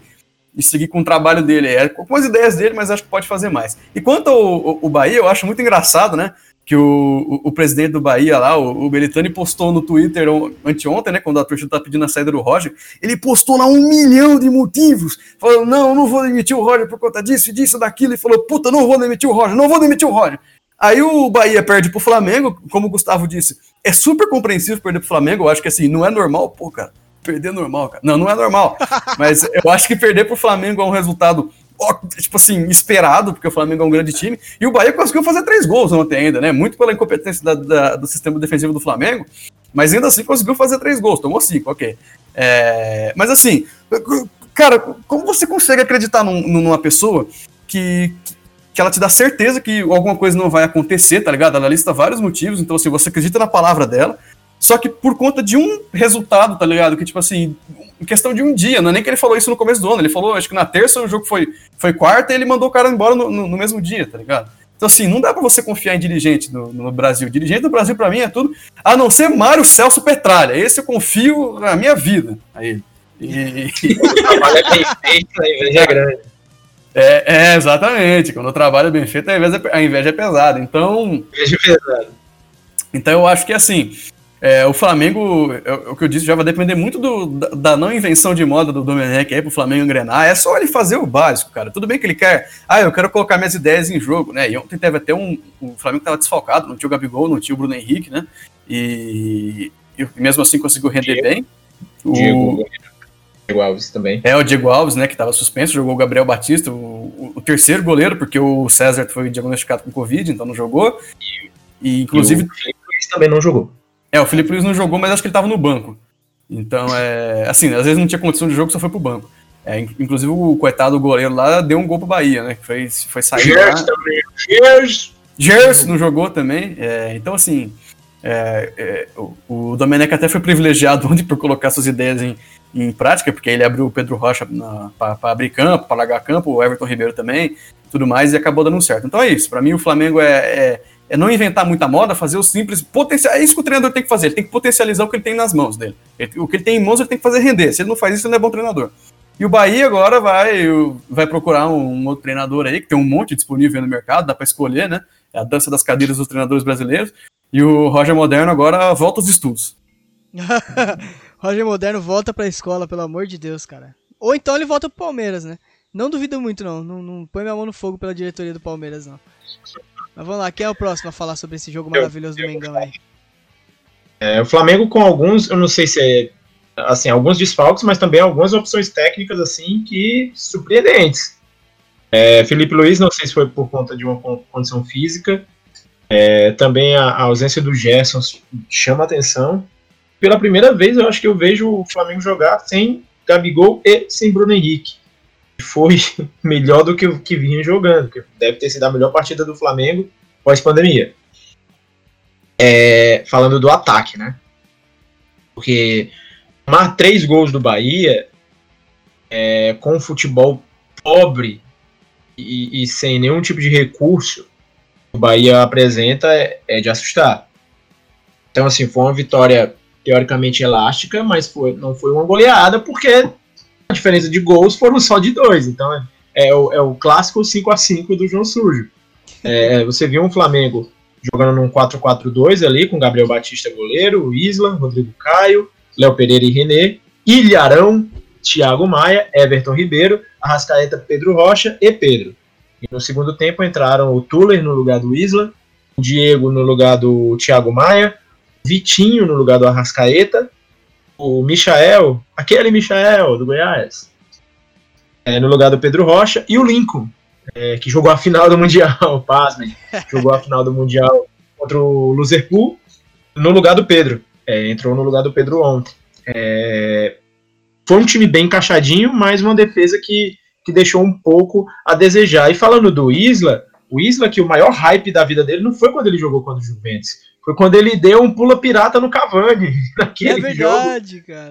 e seguir com o trabalho dele. É, com as ideias dele, mas acho que pode fazer mais. E quanto ao, ao Bahia, eu acho muito engraçado, né? Que o, o, o presidente do Bahia lá, o, o Belitani, postou no Twitter on- anteontem, né? Quando a torcida tá pedindo a saída do Roger, ele postou lá um milhão de motivos. Falou, não, eu não vou demitir o Roger por conta disso, disso, daquilo. E falou, puta, não vou demitir o Roger, não vou demitir o Roger. Aí o Bahia perde pro Flamengo, como o Gustavo disse, é super compreensível perder pro Flamengo. Eu acho que assim, não é normal, pô, cara. Perder é normal, cara. Não, não é normal. Mas eu acho que perder pro Flamengo é um resultado, tipo assim, esperado, porque o Flamengo é um grande time. E o Bahia conseguiu fazer três gols ontem ainda, né? Muito pela incompetência da- da- do sistema defensivo do Flamengo. Mas ainda assim conseguiu fazer três gols. Tomou cinco, ok. É, mas assim, cara, como você consegue acreditar num- numa pessoa que, que ela te dá certeza que alguma coisa não vai acontecer, tá ligado? Ela lista vários motivos, então assim, você acredita na palavra dela, só que por conta de um resultado, tá ligado? Que tipo assim, em questão de um dia, não é nem que ele falou isso no começo do ano, ele falou, acho que na terça o jogo foi, foi quarta e ele mandou o cara embora no, no- no mesmo dia, tá ligado? Então assim, não dá pra você confiar em dirigente no, no Brasil. Dirigente do Brasil pra mim é tudo, a não ser Mário Celso Petralha, esse eu confio na minha vida. Aí. E, O trabalho é bem feito, a inveja é grande. É, é, exatamente. Quando o trabalho é bem feito, a inveja, a inveja é pesada. Então, Inveja pesada. então eu acho que assim, é, o Flamengo, é, o que eu disse, já vai depender muito do- da, da não invenção de moda do Domenech aí pro Flamengo engrenar. É só ele fazer o básico, cara. Tudo bem que ele quer. Ah, eu quero colocar minhas ideias em jogo, né? E ontem teve até um. O Flamengo tava desfalcado, não tinha o Gabigol, não tinha o Bruno Henrique, né? E, e mesmo assim conseguiu render Diego. bem. O- Diego, Diego Alves também. é, o Diego Alves, né, que estava suspenso, jogou o Gabriel Batista, o, o- terceiro goleiro, porque o César foi diagnosticado com Covid, então não jogou. E, inclusive, E o Felipe Luiz também não jogou. é, o Felipe Luiz não jogou, mas acho que ele estava no banco. Então, é, assim, às vezes não tinha condição de jogo, só foi pro banco. É, in- inclusive, o coitado goleiro lá deu um gol pro Bahia, né, que foi, foi sair lá. Gerson também. Gerson. Gerson não jogou também. é, então, assim, é, é, o, o Domenech até foi privilegiado ontem por colocar suas ideias em, em prática, porque ele abriu o Pedro Rocha para abrir campo, para largar campo, o Everton Ribeiro também, tudo mais, e acabou dando certo. Então é isso. Para mim, o Flamengo é, é, é não inventar muita moda, fazer o simples. Potencial, é isso que o treinador tem que fazer. Ele tem que potencializar o que ele tem nas mãos dele. Ele- o que ele tem em mãos, ele tem que fazer render. Se ele não faz isso, ele não é bom treinador. E o Bahia agora vai, vai procurar um, outro treinador aí, que tem um monte disponível no mercado, dá para escolher, né? É a dança das cadeiras dos treinadores brasileiros. E o Roger Moderno agora volta aos estudos. Roger Moderno volta pra escola, pelo amor de Deus, cara. Ou então ele volta pro Palmeiras, né? Não duvido muito, não. Não, não põe minha mão no fogo pela diretoria do Palmeiras, não. Mas vamos lá, quem é o próximo a falar sobre esse jogo maravilhoso do Mengão aí? É, o Flamengo com alguns, eu não sei se é assim, alguns desfalques, mas também algumas opções técnicas assim que surpreendentes. É, Felipe Luiz, não sei se foi por conta de uma con- condição física. É, também a, a ausência do Gerson chama atenção. Pela primeira vez, eu acho que eu vejo o Flamengo jogar sem Gabigol e sem Bruno Henrique. Foi melhor do que o que vinha jogando, que deve ter sido a melhor partida do Flamengo pós-pandemia. É, falando do ataque, né? Porque tomar três gols do Bahia é, com um futebol pobre e, e sem nenhum tipo de recurso que o Bahia apresenta é, é de assustar. Então, assim, foi uma vitória teoricamente elástica, mas foi, não foi uma goleada, porque a diferença de gols foram só de dois. Então, é, é o, é o clássico 5 a 5 do João Sujo. É, você viu um Flamengo jogando num 4-4-2 ali, com Gabriel Batista goleiro, Isla, Rodrigo Caio, Léo Pereira e René, Ilharão, Thiago Maia, Everton Ribeiro, Arrascaeta, Pedro Rocha e Pedro. E no segundo tempo entraram o Tuller no lugar do Isla, o Diego no lugar do Thiago Maia, Vitinho no lugar do Arrascaeta, o Michael, aquele Michael do Goiás, é, no lugar do Pedro Rocha, e o Lincoln, é, que jogou a final do Mundial, pasmem, jogou a final do Mundial contra o Liverpool, no lugar do Pedro. É, entrou no lugar do Pedro ontem. É, foi um time bem encaixadinho, mas uma defesa que, que deixou um pouco a desejar. E falando do Isla, o Isla, que o maior hype da vida dele não foi quando ele jogou contra o Juventus, foi quando ele deu um pula pirata no Cavani. Naquele É verdade, jogo. cara.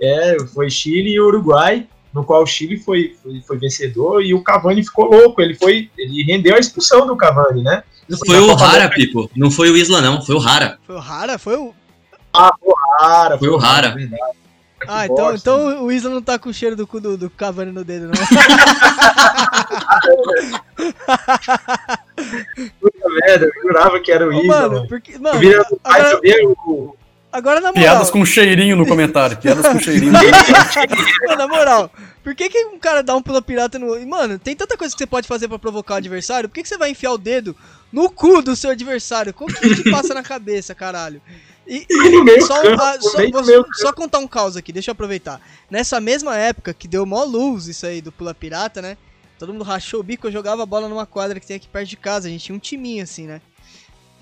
É, foi Chile e Uruguai, no qual o Chile foi, foi, foi vencedor e o Cavani ficou louco. Ele foi, ele rendeu a expulsão do Cavani, né? Não foi o Rara, Pipo. Não foi o Isla, não. Foi o Rara. Foi o Rara? Foi o. Rara, Foi o Rara. verdade. Ah, então, bosta. então o Isla não tá com o cheiro do cu do, do Cavani no dedo, não. Puta merda, eu jurava que era o Ô, Isla. mano, mano. porque. Eu Mano, no pai, agora, eu o. agora na moral. Piadas com cheirinho no comentário. Piadas com cheirinho. Mano, na moral, por que, que um cara dá um pula pirata no. Mano, tem tanta coisa que você pode fazer pra provocar o adversário, por que, que você vai enfiar o dedo no cu do seu adversário? Como que te passa na cabeça, caralho? E, e só, campo, ah, só, vou só contar um caos aqui, deixa eu aproveitar. Nessa mesma época que deu mó luz isso aí do pula pirata, né? Todo mundo rachou o bico, eu jogava bola numa quadra que tem aqui perto de casa, a gente tinha um timinho assim, né?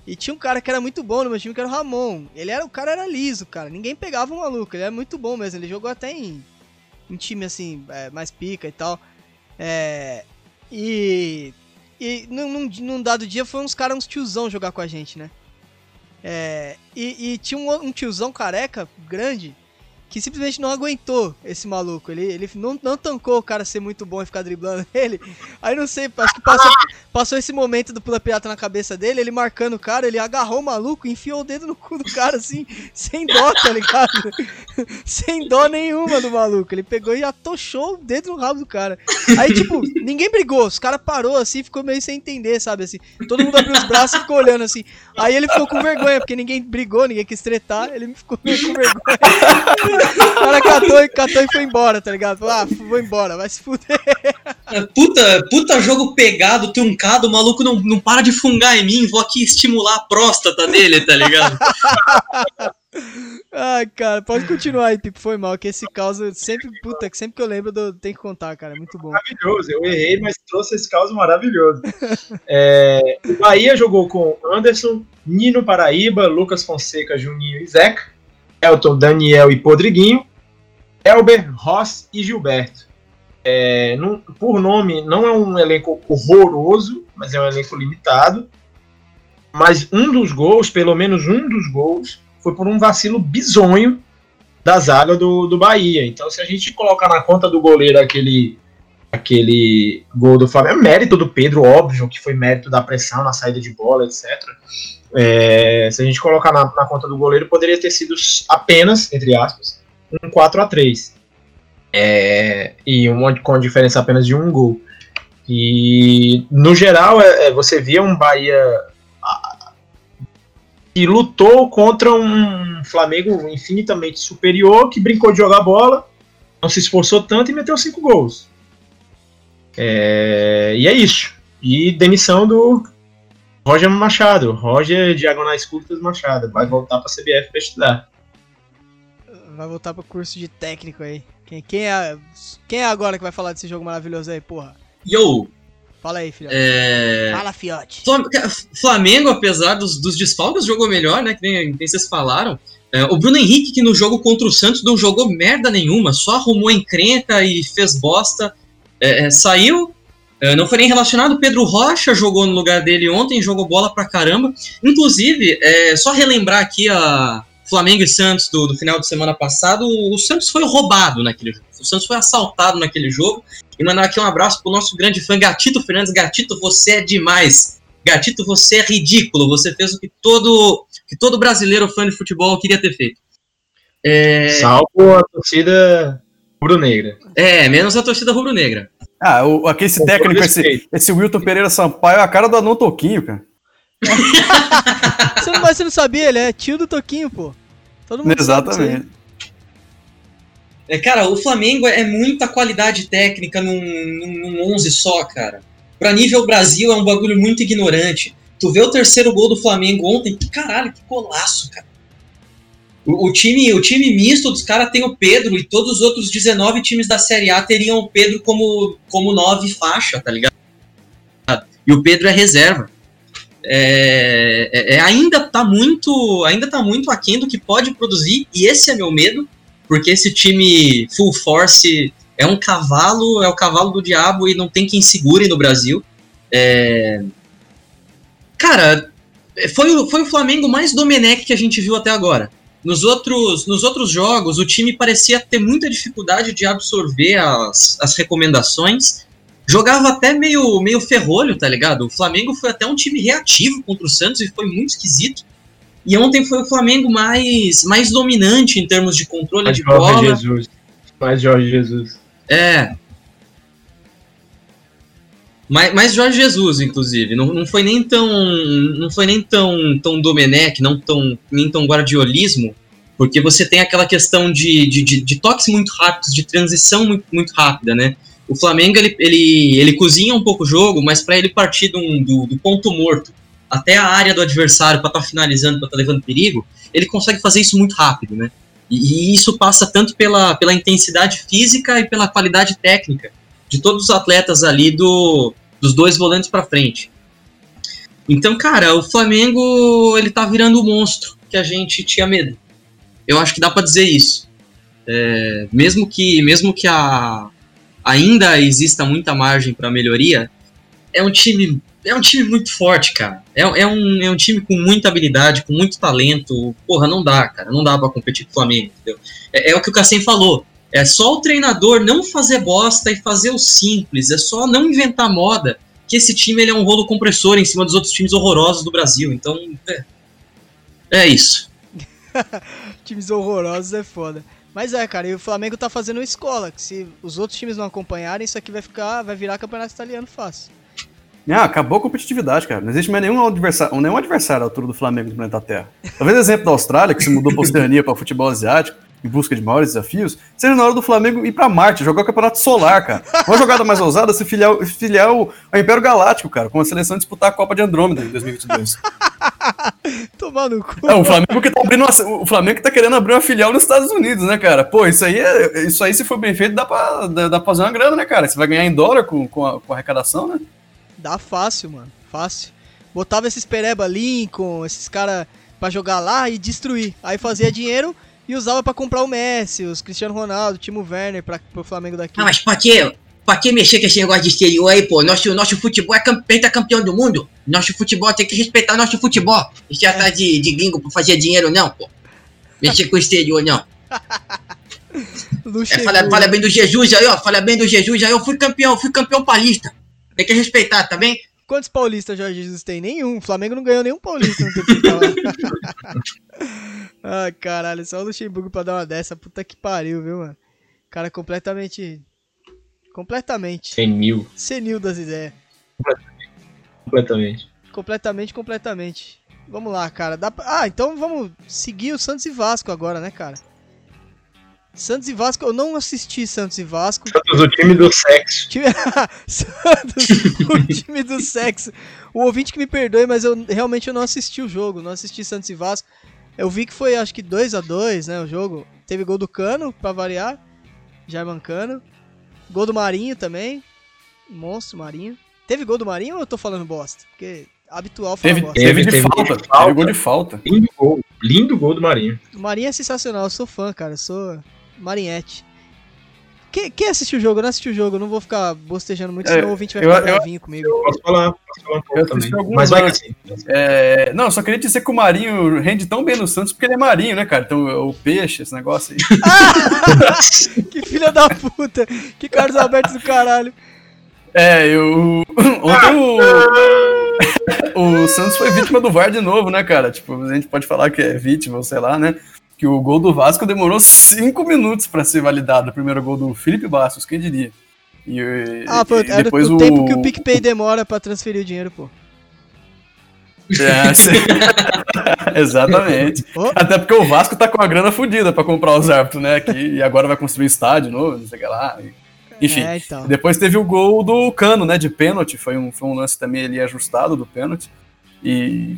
E tinha um cara que era muito bom no meu time, que era o Ramon. Ele era, o cara era liso, cara. Ninguém pegava o maluco, ele era muito bom mesmo. Ele jogou até em, em time assim, é, mais pica e tal. É, e e num, num, num dado dia foi uns caras, uns tiozão jogar com a gente, né? É, e, e tinha um, um tiozão careca, grande, que simplesmente não aguentou esse maluco. Ele, ele não, não tancou o cara ser muito bom e ficar driblando ele. Aí não sei, acho que passou, passou esse momento do pula pirata na cabeça dele, ele marcando o cara, ele agarrou o maluco e enfiou o dedo no cu do cara, assim, sem dó, tá ligado? sem dó nenhuma do maluco. Ele pegou e atochou o dedo no rabo do cara. Aí, tipo, ninguém brigou, os caras parou assim, ficou meio sem entender, sabe? Assim, todo mundo abriu os braços e ficou olhando assim. Aí ele ficou com vergonha, porque ninguém brigou, ninguém quis tretar, ele ficou meio com vergonha. O cara catou e, catou e foi embora, tá ligado? Falou, ah, vou embora, vai se fuder. É, Puta, puta jogo pegado, truncado, o maluco não, não para de fungar em mim, vou aqui estimular a próstata dele, tá ligado? Ai, cara, pode continuar aí, Pipo, foi mal, que esse caos eu sempre, puta, que sempre que eu lembro eu tenho que contar, cara, é muito bom. Maravilhoso, eu errei, mas trouxe esse caos maravilhoso. É, o Bahia jogou com Anderson, Nino Paraíba, Lucas Fonseca, Juninho e Zeca, Elton, Daniel e Podriguinho, Elber, Ross e Gilberto. É, não- por nome, não é um elenco horroroso, mas é um elenco limitado. Mas um dos gols, pelo menos um dos gols, foi por um vacilo bizonho da zaga do, do Bahia. Então, se a gente colocar na conta do goleiro aquele, aquele gol do Flamengo, é mérito do Pedro, óbvio, que foi mérito da pressão na saída de bola, etc. É, se a gente colocar na, na conta do goleiro, poderia ter sido apenas, entre aspas, um 4 a 3 é, e uma, com diferença apenas de um gol. E no geral, é, é, você via um Bahia ah, que lutou contra um Flamengo infinitamente superior, que brincou de jogar bola, não se esforçou tanto e meteu cinco gols. É, e é isso. E demissão do Roger Machado. Roger Diagonais Curtas Machado. Vai voltar para a CBF para estudar. Vai voltar pro curso de técnico aí. Quem, quem, é, quem é agora que vai falar desse jogo maravilhoso aí, porra? Yo, Fala aí, filho. é. Fala, fiote. Flam- Flamengo, apesar dos, dos desfalques, jogou melhor, né? Que nem, que nem vocês falaram. É, o Bruno Henrique, que no jogo contra o Santos não jogou merda nenhuma, só arrumou encrenca e fez bosta. É, é, saiu, não foi nem relacionado. O Pedro Rocha jogou no lugar dele ontem, jogou bola pra caramba. Inclusive, é, só relembrar aqui a Flamengo e Santos do, do final de semana passado, o, o Santos foi roubado naquele jogo. O Santos foi assaltado naquele jogo. E mandar aqui um abraço pro nosso grande fã Gatito Fernandes. Gatito, você é demais. Gatito, você é ridículo. Você fez o que todo, que todo brasileiro fã de futebol queria ter feito. É, Salvo a torcida rubro-negra. é menos a torcida rubro-negra. Ah, o, aqui esse técnico, esse, esse Wilton Pereira Sampaio é a cara do Anão Toquinho, cara. Você não, você não sabia, ele é tio do Toquinho, pô. Todo mundo. Exatamente. É, cara, o Flamengo é muita qualidade técnica num, num, num 11 só, cara. Pra nível Brasil é um bagulho muito ignorante. Tu vê o terceiro gol do Flamengo ontem, que caralho, que golaço, cara. O, time, o time misto dos caras tem o Pedro e todos os outros 19 times da Série A teriam o Pedro como, como 9 faixa, tá ligado? E o Pedro é reserva. É, é- é- ainda tá muito ainda tá muito aquém do que pode produzir, e esse é meu medo. porque esse time full force é um cavalo, é o cavalo do diabo e não tem quem segure no Brasil. É... Cara, foi, foi o Flamengo mais Domenech que a gente viu até agora. Nos outros, nos outros jogos, o time parecia ter muita dificuldade de absorver as, as recomendações. Jogava até meio, meio ferrolho, tá ligado? O Flamengo foi até um time reativo contra o Santos e foi muito esquisito. E ontem foi o Flamengo mais, mais dominante em termos de controle Mais de Jorge bola. Jesus. Mais Jorge Jesus. É. Mais, mais Jorge Jesus, inclusive. Não, não foi nem tão. Não foi nem tão, tão Domenech, não tão, nem tão guardiolismo. Porque você tem aquela questão de, de, de, de toques muito rápidos, de transição muito, muito rápida, né? O Flamengo ele, ele, ele cozinha um pouco o jogo, mas para ele partir um- do, do ponto morto até a área do adversário para estar finalizando, para estar levando perigo, ele consegue fazer isso muito rápido, né? E, e isso passa tanto pela, pela intensidade física e pela qualidade técnica de todos os atletas ali do, dos dois volantes para frente. Então, cara, o Flamengo ele tá virando o monstro que a gente tinha medo. Eu acho que dá para dizer isso. É, mesmo que mesmo que a, ainda exista muita margem para melhoria, é um time é um time muito forte, cara. É, é, um, é um time com muita habilidade, com muito talento. Porra, não dá, cara. Não dá pra competir com o Flamengo, entendeu? É, é o que o Cassem falou. É só o treinador não fazer bosta e fazer o simples. É só não inventar moda. Que esse time ele é um rolo compressor em cima dos outros times horrorosos do Brasil. Então, é, é isso. Times horrorosos é foda. Mas é, cara, e o Flamengo tá fazendo escola. Que se os outros times não acompanharem, isso aqui vai ficar. Vai virar campeonato italiano fácil. Ah, acabou a competitividade, cara. Não existe mais nenhum adversário, nenhum adversário à altura do Flamengo no planeta Terra. Talvez o exemplo da Austrália, que se mudou pra Oceania para futebol asiático, em busca de maiores desafios, seja na hora do Flamengo ir pra Marte, jogar o campeonato solar, cara. Uma jogada mais ousada se filiar, filiar ao, ao Império Galáctico, cara, com a seleção disputar a Copa de Andrômeda em 2022. Tomar no cu. É, o Flamengo que tá abrindo uma, o Flamengo que tá querendo abrir uma filial nos Estados Unidos, né, cara? Pô, isso aí, é, isso aí se for bem feito, dá pra, dá, dá pra fazer uma grana, né, cara? Você vai ganhar em dólar com, com, a, com a arrecadação, né? Dá fácil, mano. Fácil. Botava esses Pereba Lincoln, esses caras pra jogar lá e destruir. Aí fazia dinheiro e usava pra comprar o Messi, os Cristiano Ronaldo, o Timo Werner pra, pro Flamengo daqui. Ah, mas pra que, pra que mexer com esse negócio de exterior aí, pô? Nosso, nosso futebol é cam- pentacampeão do mundo. Nosso futebol tem que respeitar nosso futebol. Isso é atrás de, de gringo pra fazer dinheiro, não, pô. Mexer com o exterior, não. É, fala, fala bem do Jesus aí, ó. Fala bem do Jesus aí. Eu fui campeão, fui campeão paulista. Tem que respeitar, tá bem? Quantos paulistas Jorge Jesus tem? Nenhum. O Flamengo não ganhou nenhum paulista no tempo que tá lá. ah, caralho, só o Luxemburgo pra dar uma dessa. Puta que pariu, viu, mano? Cara completamente. Completamente. Senil. Senil das ideias. Completamente. Completamente, completamente. Vamos lá, cara. Dá pra- Ah, então vamos seguir o Santos e Vasco agora, né, cara? Santos e Vasco, eu não assisti Santos e Vasco. Santos, o time do sexo. Time... Santos, o time do sexo. O ouvinte que me perdoe, mas eu realmente eu não assisti o jogo, não assisti Santos e Vasco. Eu vi que foi acho que 2 a 2 né, o jogo. Teve gol do Cano, pra variar. Jair Cano. Gol do Marinho também. Monstro Marinho. Teve gol do Marinho ou eu tô falando bosta? Porque habitual falar Teve, bosta. teve, de Teve falta, falta. teve gol de falta. Lindo gol. Lindo gol do Marinho. O Marinho é sensacional, eu sou fã, cara. Eu sou Marinhete. Quem, quem assistiu o jogo? Eu não assisti o jogo, eu não vou ficar bostejando muito, É, senão o ouvinte vai eu- ficar eu- bravinho comigo. Posso falar, posso falar um pouco Eu também. Mas vai assim. É, não, só queria dizer que o Marinho rende tão bem no Santos porque ele é Marinho, né, cara? Então o peixe, esse negócio aí. Que filha da puta! Que Carlos Alberto do caralho! É, eu. Ontem o. o Santos foi vítima do VAR de novo, né, cara? Tipo, a gente pode falar que é vítima, ou sei lá, né? Que o gol do Vasco demorou cinco minutos pra ser validado. O primeiro gol do Felipe Bastos, quem diria? E, Ah, pô, e depois o tempo que o PicPay demora pra transferir o dinheiro, pô. É. Exatamente. Ô. Até porque o Vasco tá com a grana fodida pra comprar os árbitros, né? Que, e agora vai construir estádio novo, não sei o que lá. e- Enfim. É, então. Depois teve o gol do Cano, né? De pênalti. Foi um, foi um lance também ali ajustado do pênalti. E.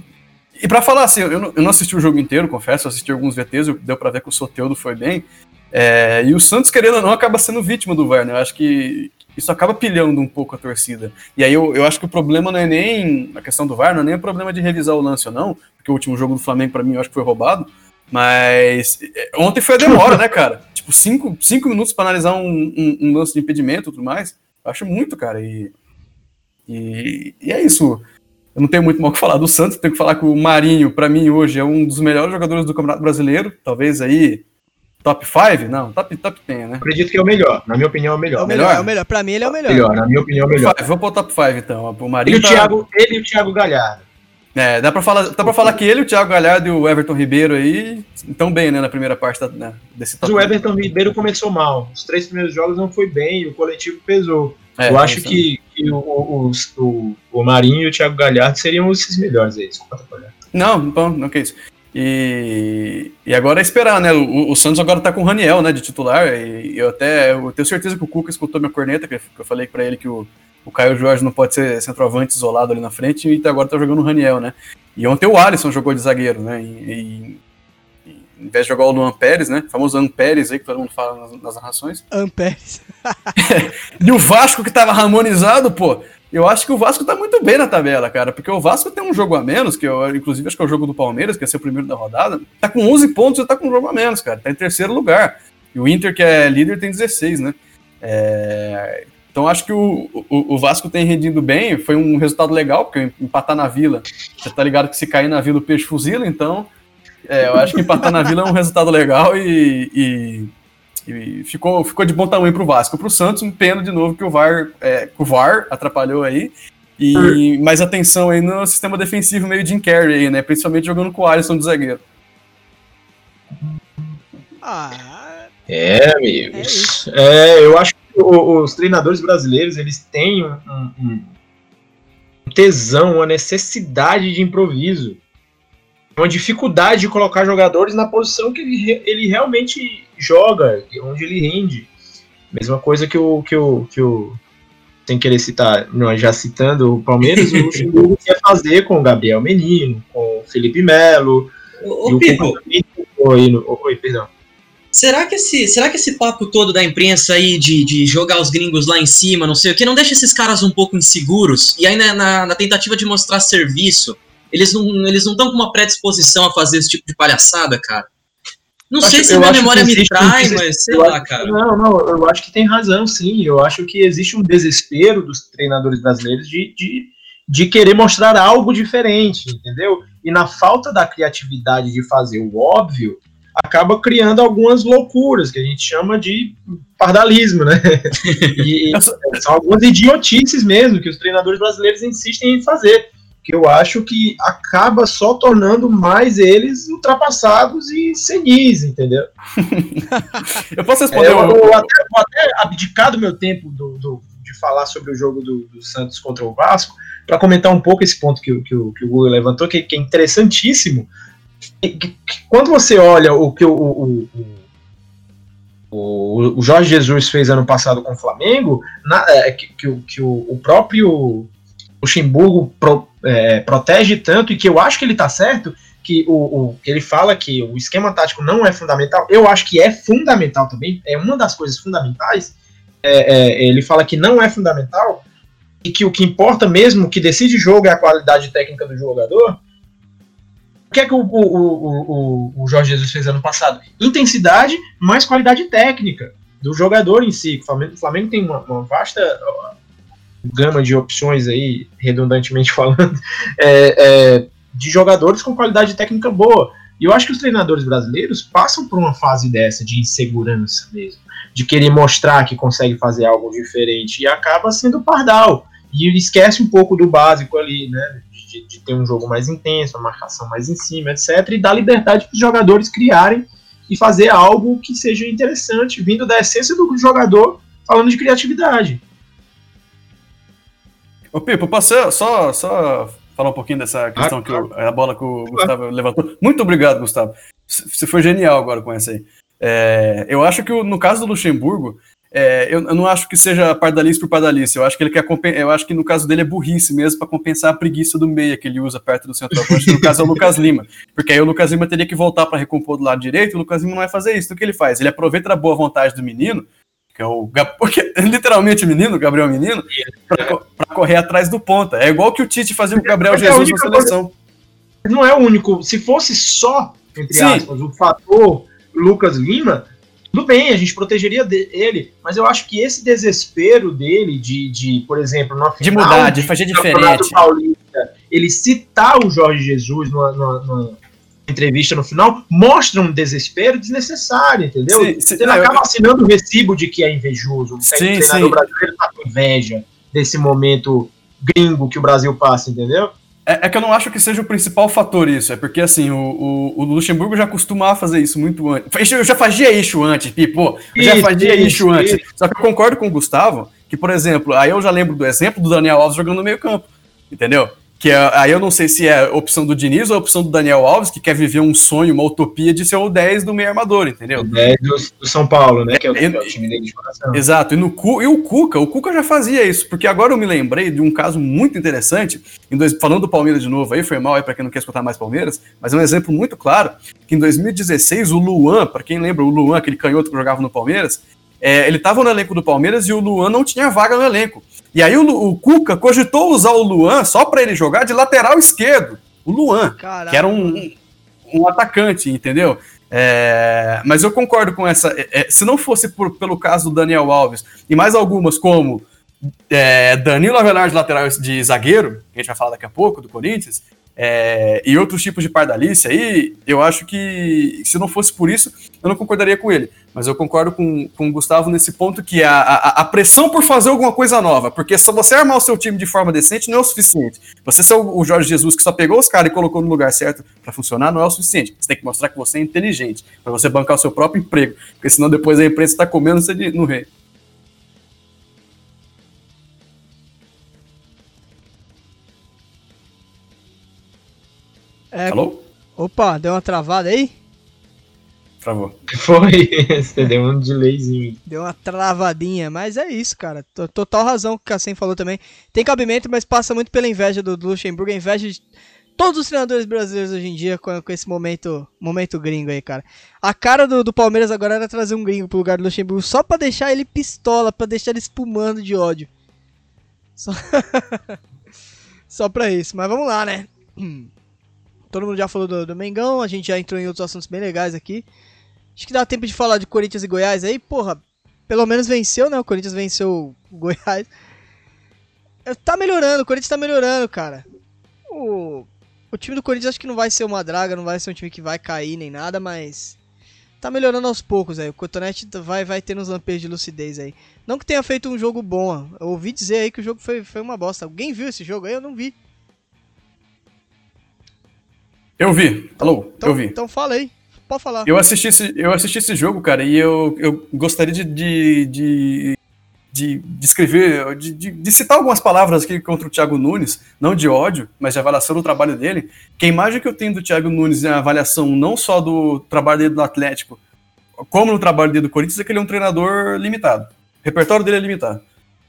E pra falar assim, eu não, eu não assisti o jogo inteiro, confesso, assisti alguns VTs, deu pra ver que o Soteudo foi bem. É, e o Santos, querendo ou não, acaba sendo vítima do VAR, né? Eu acho que isso acaba pilhando um pouco a torcida. E aí eu, eu acho que o problema não é nem a questão do VAR, não é nem o problema de revisar o lance ou não, porque o último jogo do Flamengo, pra mim, eu acho que foi roubado. Mas é, ontem foi a demora, né, cara? Tipo, cinco, cinco minutos para analisar um, um, um, lance de impedimento e tudo mais. Eu acho muito, cara. E, e, e, é isso. Eu não tenho muito mal o que falar do Santos, tenho que falar que o Marinho, para mim, hoje, é um dos melhores jogadores do Campeonato Brasileiro. Talvez aí Top 5? Não, top, top 10, né? Acredito que é o melhor. Na minha opinião, é o melhor. É o melhor, é o melhor. Pra mim, ele é o melhor. melhor. Na minha opinião, é o melhor. Vou pro top 5, então. O Marinho e o tá- Thiago, ele e o Thiago Galhardo. É, dá pra, falar, dá pra falar que ele, o Thiago Galhardo e o Everton Ribeiro aí estão bem, né, na primeira parte da, né, desse Mas top. o Everton Ribeiro começou mal. Os três primeiros jogos não foi bem, o coletivo pesou. É, Eu acho isso. que, que o, o, o, o Marinho e o Thiago Galhardo seriam esses melhores aí. Desculpa atrapalhar. Não, não, não que isso. E, e agora é esperar, né? O, o Santos agora tá com o Raniel, né, de titular. E eu até eu tenho certeza que o Cuca escutou minha corneta, que eu falei pra ele que o, o Caio Jorge não pode ser centroavante isolado ali na frente, e agora tá jogando o Raniel, né? E ontem o Alisson jogou de zagueiro, né? E, e- e, em vez de jogar o Luan Pérez, né? O famoso Luan Pérez aí, que todo mundo fala nas, nas narrações. Ampères. E o Vasco que tava harmonizado, pô. Eu acho que o Vasco tá muito bem na tabela, cara, porque o Vasco tem um jogo a menos, que eu, inclusive acho que é o jogo do Palmeiras, que ia ser o primeiro da rodada. Tá com 11 pontos e tá com um jogo a menos, cara. Tá em terceiro lugar. E o Inter, que é líder, tem 16, né? É, Então acho que o, o, o Vasco tem rendido bem. Foi um resultado legal, porque empatar na Vila, você tá ligado que se cair na Vila o peixe fuzila, então é, eu acho que empatar na Vila é um resultado legal e, e- e ficou, ficou de bom tamanho pro Vasco. Pro Santos, um pena de novo que o VAR, é, que o VAR atrapalhou aí. E mais atenção aí no sistema defensivo meio Jim Carrey aí, né? Principalmente jogando com o Alisson de zagueiro. Ah, É, amigos. É, eu acho que o- os treinadores brasileiros eles têm um, um- um tesão, uma necessidade de improviso, uma dificuldade de colocar jogadores na posição que ele, ele realmente joga, onde ele rende. Mesma coisa que o que o, que o sem querer citar, não, já citando o Palmeiras, o Luxemburgo quer fazer com o Gabriel Menino, com o Felipe Melo, Ô, ô o Pipo, Cuca também tentou aí no- Oi, perdão. será que, esse, será que esse papo todo da imprensa aí de, de jogar os gringos lá em cima, não sei o que, não deixa esses caras um pouco inseguros? E aí na, na, na tentativa de mostrar serviço, eles não eles não estão com uma predisposição a fazer esse tipo de palhaçada, cara? Não Eu sei acho- se minha acho que memória me um trai, desespero. mas sei Eu lá, acho- cara. Não, não, eu acho que tem razão, sim. Eu acho que existe um desespero dos treinadores brasileiros de, de, de querer mostrar algo diferente, entendeu? E na falta da criatividade de fazer o óbvio, acaba criando algumas loucuras, que a gente chama de pardalismo, né? E, e são algumas idiotices mesmo que os treinadores brasileiros insistem em fazer. Que eu acho que acaba só tornando mais eles ultrapassados e senis, entendeu? Eu posso É, responder eu, um- eu até, vou até abdicar do meu tempo do, do- de falar sobre o jogo do, do Santos contra o Vasco para comentar um pouco esse ponto que, o- que, o- que o Google levantou, que, que é interessantíssimo. Que- que- que quando você olha o que o, o, o, o- Jorge Jesus fez ano passado com o Flamengo, na- é, que, que o, que o, o próprio Luxemburgo pro- é, protege tanto, e que eu acho que ele tá certo, que o, o- ele fala que o esquema tático não é fundamental, eu acho que é fundamental também, é uma das coisas fundamentais. É, é, ele fala que não é fundamental e que o que importa mesmo, que decide jogo é a qualidade técnica do jogador. O que é que o, o, o, o, Jorge Jesus fez ano passado? Intensidade mais qualidade técnica do jogador em si. O Flamengo, o Flamengo tem uma, uma vasta gama de opções aí, redundantemente falando, é, é, de jogadores com qualidade técnica boa. E eu acho que os treinadores brasileiros passam por uma fase dessa de insegurança mesmo, de querer mostrar que consegue fazer algo diferente e acaba sendo pardal. E esquece um pouco do básico ali, né? De, de ter um jogo mais intenso, a marcação mais em cima, etc. E dá liberdade para os jogadores criarem e fazer algo que seja interessante, vindo da essência do jogador, falando de criatividade. Ô, Pipo, posso só, só falar um pouquinho dessa questão que o- a bola que o Gustavo levantou? Muito obrigado, Gustavo. Você foi genial agora com essa aí. É, eu acho que no caso do Luxemburgo, é, eu, eu não acho que seja pardalice por pardalice. Eu acho que ele quer Eu acho que no caso dele é burrice mesmo para compensar a preguiça do meia que ele usa perto do centroavante. que no caso é o Lucas Lima. Porque aí o Lucas Lima teria que voltar para recompor do lado direito. O Lucas Lima não vai fazer isso. Então o que ele faz? Ele aproveita a boa vontade do menino, que é o porque é literalmente o menino, o Gabriel Menino, para correr atrás do ponta. É igual que o Tite fazia com o Gabriel é a Jesus na seleção. não é o único. Se fosse só, entre Sim. aspas, o fator Lucas Lima, tudo bem, a gente protegeria de- ele, mas eu acho que esse desespero dele de, de por exemplo, na De final mudar, de fazer diferente. Paulista, ele citar o Jorge Jesus numa, numa- numa entrevista no final, mostra um desespero desnecessário, entendeu? Sim, sim, eu- acaba assinando o recibo de que é invejoso. O Sim, treinador brasileiro tá com inveja desse momento gringo que o Brasil passa, entendeu? É, é que eu não acho que seja o principal fator isso. É porque, assim, o, o, o Luxemburgo já costumava fazer isso muito antes. Eu já fazia isso antes, Pipo. Eu já fazia isso, isso antes. isso. Só que eu concordo com o Gustavo que, por exemplo, aí eu já lembro do exemplo do Daniel Alves jogando no meio campo. Entendeu? Que é- aí eu não sei se é a opção do Diniz ou a opção do Daniel Alves, que quer viver um sonho, uma utopia de ser o 10 do meio armador, entendeu? É do, do São Paulo, né? Que é o, Eu- que é o time dele de coração. Exato, e, no, e o Cuca, o Cuca já fazia isso, porque agora eu me lembrei de um caso muito interessante, em dois- falando do Palmeiras de novo aí, foi mal aí pra quem não quer escutar mais Palmeiras, mas é um exemplo muito claro, que em 2016 o Luan, pra quem lembra, o Luan, aquele canhoto que jogava no Palmeiras, é, ele tava no elenco do Palmeiras e o Luan não tinha vaga no elenco. E aí o, o Cuca cogitou usar o Luan só pra ele jogar de lateral esquerdo, o Luan Caralho. que era um, um atacante, entendeu? É, mas eu concordo com essa. é, é, se não fosse por- pelo caso do Daniel Alves e mais algumas, como é, Danilo Avelar de lateral de zagueiro, que a gente vai falar daqui a pouco, do Corinthians, é, e outros tipos de pardalice aí, eu acho que se não fosse por isso, eu não concordaria com ele. Mas eu concordo com, com o Gustavo nesse ponto que a, a, a pressão por fazer alguma coisa nova, porque se você armar o seu time de forma decente, não é o suficiente. Você ser o, o Jorge Jesus que só pegou os caras e colocou no lugar certo para funcionar, não é o suficiente. Você tem que mostrar que você é inteligente, para você bancar o seu próprio emprego, porque senão depois a imprensa está comendo você de- no rei. É, Alô? Opa, deu uma travada aí? Travou. Foi, você deu um delayzinho. Deu uma travadinha, mas é isso, cara. T- Total razão que o Cassem falou também. Tem cabimento, mas passa muito pela inveja do, do Luxemburgo, a inveja de todos os treinadores brasileiros hoje em dia com, com esse momento, momento gringo aí, cara. A cara do, do Palmeiras agora era trazer um gringo pro lugar do Luxemburgo só pra deixar ele pistola, pra deixar ele espumando de ódio. Só, só pra isso, mas vamos lá, né? Todo mundo já falou do, do Mengão, a gente já entrou em outros assuntos bem legais aqui. Acho que dá tempo de falar de Corinthians e Goiás aí, porra. Pelo menos venceu, né? O Corinthians venceu o Goiás. É, Tá melhorando, o Corinthians tá melhorando, cara. O, o time do Corinthians acho que não vai ser uma draga, não vai ser um time que vai cair nem nada, mas tá melhorando aos poucos aí. O Cotonete vai, vai ter uns lampejos de lucidez aí. Não que tenha feito um jogo bom, eu ouvi dizer aí que o jogo foi, foi uma bosta. Alguém viu esse jogo aí? Eu não vi. Eu vi. Alô? Então, eu vi. então fala aí, pode falar. Eu assisti esse, eu assisti esse jogo, cara, e eu, eu gostaria de, de, de, de, de escrever, de, de, de citar algumas palavras aqui contra o Thiago Nunes, não de ódio, mas de avaliação do trabalho dele. Que a imagem que eu tenho do Thiago Nunes é a avaliação não só do trabalho dele no Atlético, como no trabalho dele do Corinthians, é que ele é um treinador limitado. O repertório dele é limitado.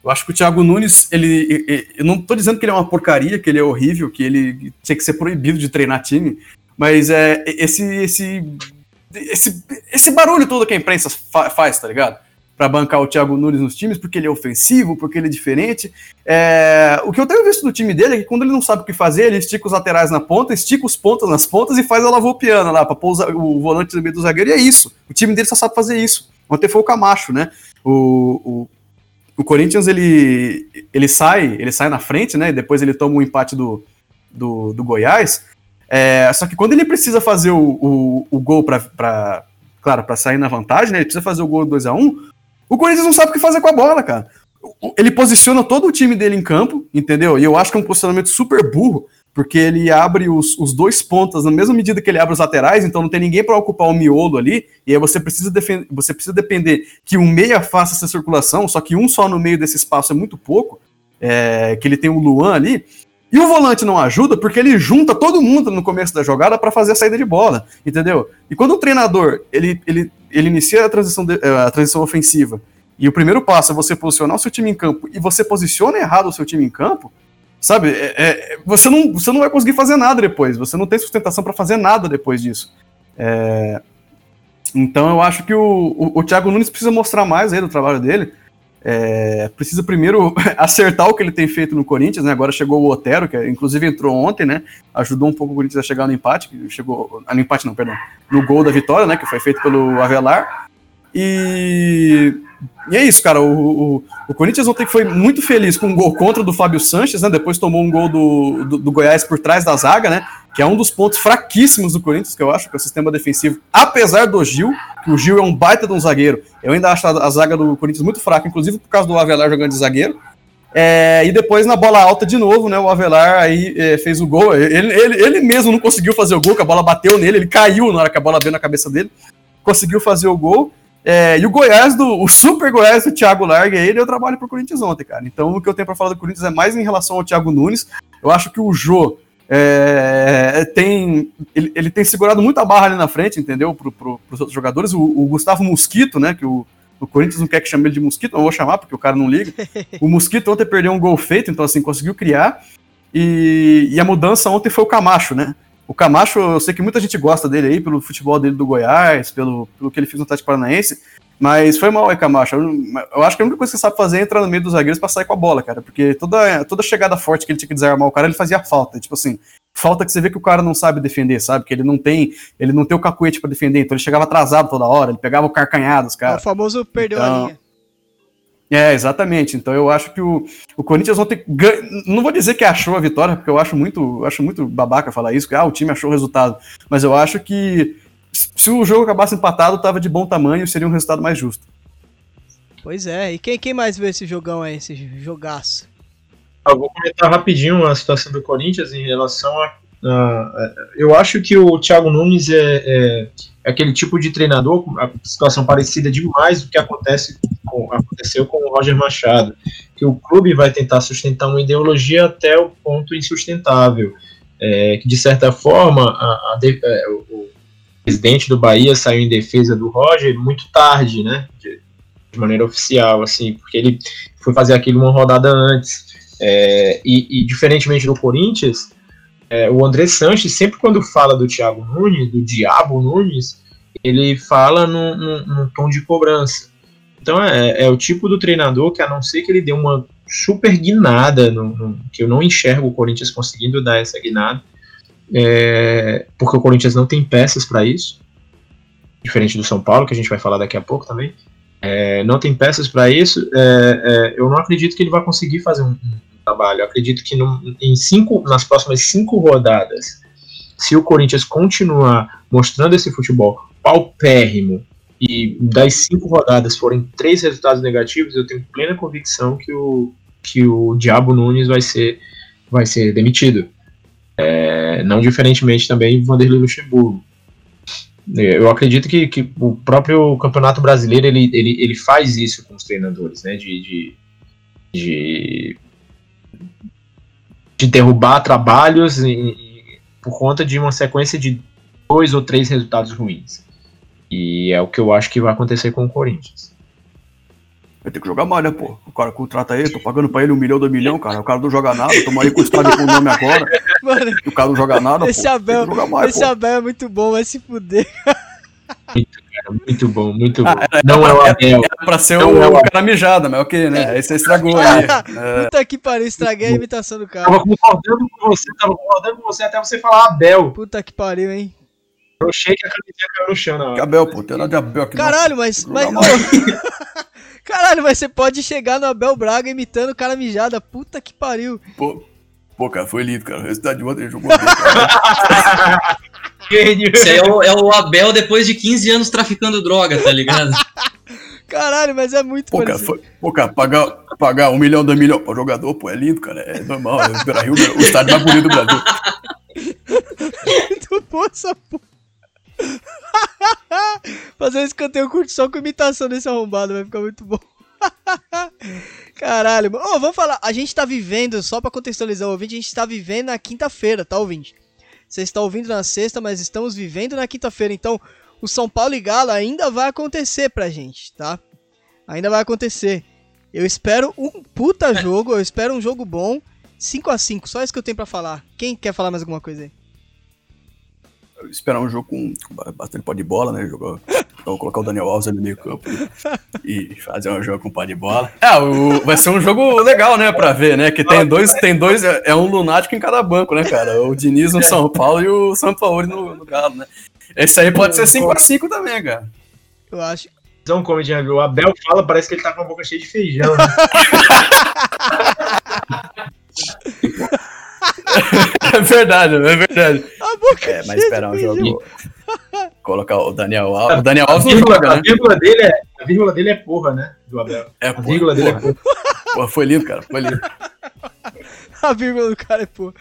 Eu acho que o Thiago Nunes, ele, eu não tô dizendo que ele é uma porcaria, que ele é horrível, que ele tinha que ser proibido de treinar time, mas é esse esse esse, esse barulho todo que a imprensa fa- faz, tá ligado? Pra bancar o Thiago Nunes nos times, porque ele é ofensivo, porque ele é diferente. É, o que eu tenho visto do time dele é que quando ele não sabe o que fazer, ele estica os laterais na ponta, estica os pontas nas pontas e faz a lavopiana lá, o za- o volante no meio do zagueiro, e é isso. O time dele só sabe fazer isso. Ontem foi o Camacho, né? O, o, o Corinthians, ele, ele sai ele sai na frente, né? Depois ele toma um empate do, do, do Goiás. É, só que quando ele precisa fazer o, o, o gol pra, claro, pra sair na vantagem, né? Ele precisa fazer o gol 2x1, o Corinthians não sabe o que fazer com a bola, cara. O- Ele posiciona todo o time dele em campo, entendeu? E eu acho que é um posicionamento super burro, porque ele abre os, os dois pontas na mesma medida que ele abre os laterais, então não tem ninguém para ocupar o miolo ali, e aí você precisa, você precisa depender que um meia faça essa circulação, só que um só no meio desse espaço é muito pouco, é, que ele tem o Luan ali, e o volante não ajuda porque ele junta todo mundo no começo da jogada para fazer a saída de bola, entendeu? E quando o treinador ele, ele, ele inicia a transição, de- a transição ofensiva e o primeiro passo é você posicionar o seu time em campo e você posiciona errado o seu time em campo, sabe? É- é- você, não, você não vai conseguir fazer nada depois, você não tem sustentação para fazer nada depois disso. É, Então eu acho que o, o, o Thiago Nunes precisa mostrar mais aí do trabalho dele. É, precisa primeiro acertar o que ele tem feito no Corinthians, né? Agora chegou o Otero, que inclusive entrou ontem, né? Ajudou um pouco o Corinthians a chegar no empate, chegou. No empate não, perdão. No gol da vitória, né? Que foi feito pelo Avelar. E, e é isso, cara. O, o, o Corinthians ontem foi muito feliz com um gol contra do Fábio Sanches, né? Depois tomou um gol do, do, do, Goiás por trás da zaga, né? Que é um dos pontos fraquíssimos do Corinthians, que eu acho, que é o sistema defensivo. Apesar do Gil, que o Gil é um baita de um zagueiro. Eu ainda acho a, a zaga do Corinthians muito fraca, inclusive por causa do Avelar jogando de zagueiro. É, e depois na bola alta de novo, né? O Avelar aí é, fez o gol. Ele, ele, ele mesmo não conseguiu fazer o gol, que a bola bateu nele, ele caiu na hora que a bola veio na cabeça dele. Conseguiu fazer o gol. É, e o Goiás, do, o super Goiás do Thiago Larga, ele deu trabalho pro Corinthians ontem, cara. Então o que eu tenho para falar do Corinthians é mais em relação ao Thiago Nunes. Eu acho que o Jô é, tem, ele, ele, tem segurado muita barra ali na frente, entendeu? Pro, pro, pros outros jogadores. O, o, Gustavo Mosquito, né? Que o, o Corinthians não quer que chame ele de Mosquito, eu vou chamar porque o cara não liga. O Mosquito ontem perdeu um gol feito, então assim, conseguiu criar. E, e a mudança ontem foi o Camacho, né? O Camacho, eu sei que muita gente gosta dele aí, pelo futebol dele do Goiás, pelo, pelo que ele fez no Atlético Paranaense, mas foi mal aí, Camacho. Eu, eu, acho que a única coisa que você sabe fazer é entrar no meio dos zagueiros pra sair com a bola, cara, porque toda, toda chegada forte que ele tinha que desarmar o cara, ele fazia falta. Tipo assim, falta que você vê que o cara não sabe defender, sabe? Que ele não tem, ele não tem o cacuete para defender, então ele chegava atrasado toda hora, ele pegava o carcanhado, cara. É o famoso perdeu então, a linha. É, exatamente. Então eu acho que o, o Corinthians ontem ganha, não vou dizer que achou a vitória, porque eu acho muito, acho muito babaca falar isso, que ah, o time achou o resultado, mas eu acho que se o jogo acabasse empatado, tava de bom tamanho, seria um resultado mais justo. Pois é, e quem, quem mais vê esse jogão aí, esse jogaço? Eu vou comentar rapidinho a situação do Corinthians em relação a. a eu acho que o Thiago Nunes é, é, é aquele tipo de treinador, a situação parecida demais do que acontece com, aconteceu com o Roger Machado, que o clube vai tentar sustentar uma ideologia até o ponto insustentável, é, que de certa forma a, a de, é, o, o, presidente do Bahia saiu em defesa do Roger muito tarde, né, de, de maneira oficial, assim, porque ele foi fazer aquilo uma rodada antes, é, e, e, diferentemente do Corinthians, é, o André Sanches, sempre quando fala do Thiago Nunes, do Diabo Nunes, ele fala num, num, num tom de cobrança. Então é, é, o tipo do treinador que, a não ser que ele dê uma super guinada, no, no, que eu não enxergo o Corinthians conseguindo dar essa guinada, é, porque o Corinthians não tem peças para isso, diferente do São Paulo, que a gente vai falar daqui a pouco também. É, não tem peças para isso. É, é, eu não acredito que ele vai conseguir fazer um, um trabalho. Eu acredito que em cinco, nas próximas cinco rodadas, se o Corinthians continuar mostrando esse futebol paupérrimo e das cinco rodadas forem três resultados negativos, eu tenho plena convicção que o, que o Diabo Nunes vai ser, vai ser demitido. É, não diferentemente também Vanderlei Luxemburgo. Eu acredito que, que o próprio Campeonato Brasileiro ele, ele, ele faz isso com os treinadores, né? De, de, de, de derrubar trabalhos e, por conta de uma sequência de dois ou três resultados ruins. E é o que eu acho que vai acontecer com o Corinthians. Vai ter que jogar mais, né, pô? O cara contrata ele, tô pagando pra ele um milhão, dois milhões, cara. O cara não joga nada, toma aí com o estádio com o nome agora. Mano, o cara não joga nada, esse pô. Abel, mais, esse pô. Abel é muito bom, vai se fuder. Muito, cara, muito bom, muito ah, bom. Era, não é o Abel. Era pra ser não o, é o cara mijada, mas ok, né? Aí você estragou aí. É. Puta que pariu, estraguei a imitação do cara. Tava concordando com você, tava concordando com você até você falar Abel. Puta que pariu, hein? Eu achei que a camisinha caiu no chão, não. Que Abel, pô, tem nada de Abel aqui. Caralho, mas. mas Caralho, mas você pode chegar no Abel Braga imitando o cara mijada. Puta que pariu. Pô, pô cara, foi lindo, cara. O resultado de ontem jogou bem, Isso aí é o, é o Abel depois de 15 anos traficando droga, tá ligado? Caralho, mas é muito pô, cara, foi, pô, cara, pagar, pagar um milhão, dois milhões pro jogador, pô, é lindo, cara. É normal. É o, Rio, o estádio mais bonito do Brasil. muito bom essa porra. Fazer um escanteio curto só com imitação desse arrombado vai ficar muito bom. Caralho, mano. Oh, vamos falar. A gente tá vivendo, só pra contextualizar o ouvinte, a gente tá vivendo na quinta-feira, tá, ouvinte? Você está ouvindo na sexta, mas estamos vivendo na quinta-feira. Então, o São Paulo e Galo ainda vai acontecer pra gente, tá? Ainda vai acontecer. Eu espero um puta jogo, eu espero um jogo bom. 5 a 5 só isso que eu tenho pra falar. Quem quer falar mais alguma coisa aí? Esperar um jogo com, com bastante pó de bola, né? Jogar, então, colocar o Daniel Alves ali no meio campo e, fazer um jogo com pó de bola. É, o, vai ser um jogo legal, né? Pra ver, né? Que tem dois, tem dois, é, é um lunático em cada banco, né, cara? O Diniz no São Paulo e o São Paulo no, no Galo, né? Esse aí pode ser 5x5 também, cara. Eu acho. Então, como já viu, o Abel fala, parece que ele tá com a boca cheia de feijão. Né? É verdade, é verdade. A boca É, mas esperar um jogo. Colocar o Daniel Alves. O Daniel Alves A não vírgula, joga, a né? vírgula dele é, a vírgula dele é porra, né? Do Abel. É, A vírgula dele é porra. porra. Foi lindo, cara. Foi lindo. A vírgula do cara é pô.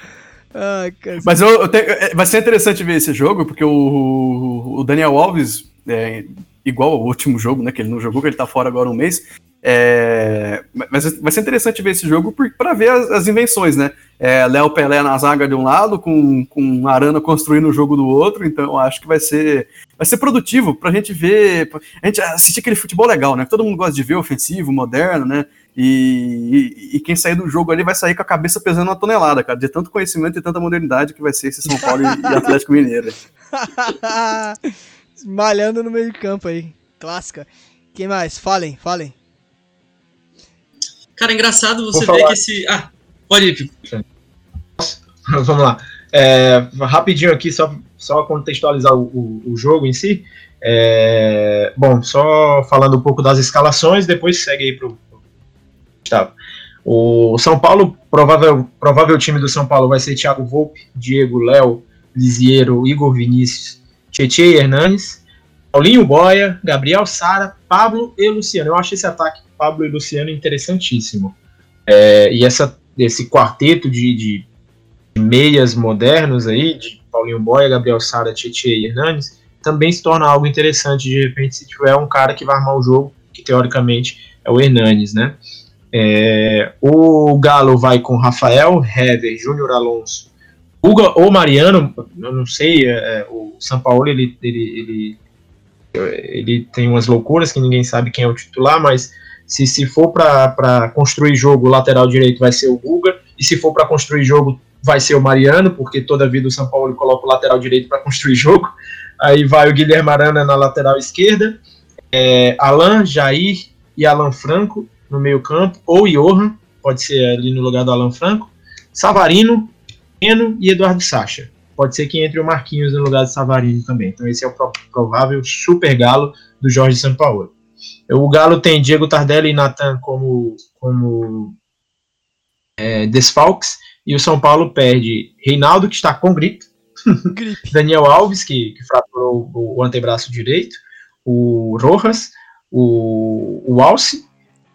Ai, cara. Mas eu, eu tenho- é, vai ser interessante ver esse jogo, porque o, o Daniel Alves, é, igual ao último jogo, né? Que ele não jogou, que ele tá fora agora um mês. É, mas vai ser interessante ver esse jogo pra ver as, as invenções, né? É, Léo Pelé na zaga de um lado, com, com Arana construindo o jogo do outro, então acho que vai ser, vai ser produtivo pra gente ver, a gente assistir aquele futebol legal, né? que Todo mundo gosta de ver, ofensivo, moderno, né? E, e- e quem sair do jogo ali vai sair com a cabeça pesando uma tonelada, cara, de tanto conhecimento e tanta modernidade que vai ser esse São Paulo e, e Atlético Mineiro. Malhando no meio de campo aí. Clássica. Quem mais? Falem, falem. Cara, é engraçado você Vou ver falar. que esse. Ah, pode ir. Vamos lá. É, rapidinho aqui, só, só contextualizar o, o- o jogo em si. É, bom, só falando um pouco das escalações, depois segue aí pro pro Gustavo. O São Paulo, provável, provável time do São Paulo vai ser Thiago Volpe, Diego, Léo, Lisiero, Igor Vinícius, Tietchan e Hernanes, Paulinho Boia, Gabriel Sara, Pablo e Luciano. Eu acho esse ataque Pablo e Luciano interessantíssimo. É, e essa, esse quarteto de, de meias modernos aí, de Paulinho Boia, Gabriel Sara, Tietchan e Hernanes, também se torna algo interessante de repente se tiver um cara que vai armar o jogo, que teoricamente é o Hernanes, né? É, o Galo vai com Rafael, Hever, Júnior Alonso, Hugo ou Mariano, eu não sei, é, é, o São Paulo ele, ele, ele, ele tem umas loucuras que ninguém sabe quem é o titular, mas se, se for para construir jogo, o lateral direito vai ser o Guga, e se for para construir jogo, vai ser o Mariano, porque toda vida o São Paulo coloca o lateral direito para construir jogo. Aí vai o Guilherme Arana na lateral esquerda, é, Alan, Jair e Alan Franco no meio-campo, ou Johan, pode ser ali no lugar do Alan Franco, Savarino, Eno e Eduardo Sacha. Pode ser que entre o Marquinhos no lugar de Savarino também. Então esse é o pro- provável super galo do Jorge Sampaoli. O Galo tem Diego Tardelli e Natan como, como é, desfalques, e o São Paulo perde Reinaldo, que está com gripe, Gripe. Daniel Alves, que, que fraturou o, o antebraço direito, o Rojas, o, o Alce,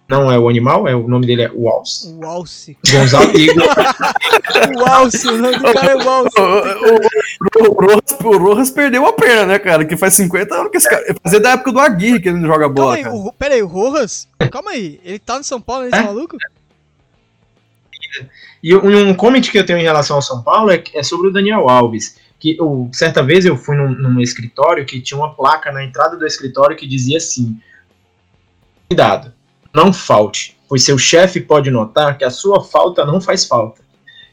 não é o animal, é, o nome dele é o Alce, O Alce. Gonzalo e O Alce, o nome do cara é o Alce. O, o, o, Rojas, o Rojas perdeu a perna, né, cara? Que faz 50 anos que esse cara. Fazia da época do Aguirre que ele não joga Calma bola, aí, cara. o, pera aí, o Rojas? Calma aí, ele tá no São Paulo, esse É? maluco? E um, um comment que eu tenho em relação ao São Paulo é, é sobre o Daniel Alves. Que eu, certa vez eu fui num, num escritório que tinha uma placa na entrada do escritório que dizia assim: Cuidado, não falte, pois seu chefe pode notar que a sua falta não faz falta.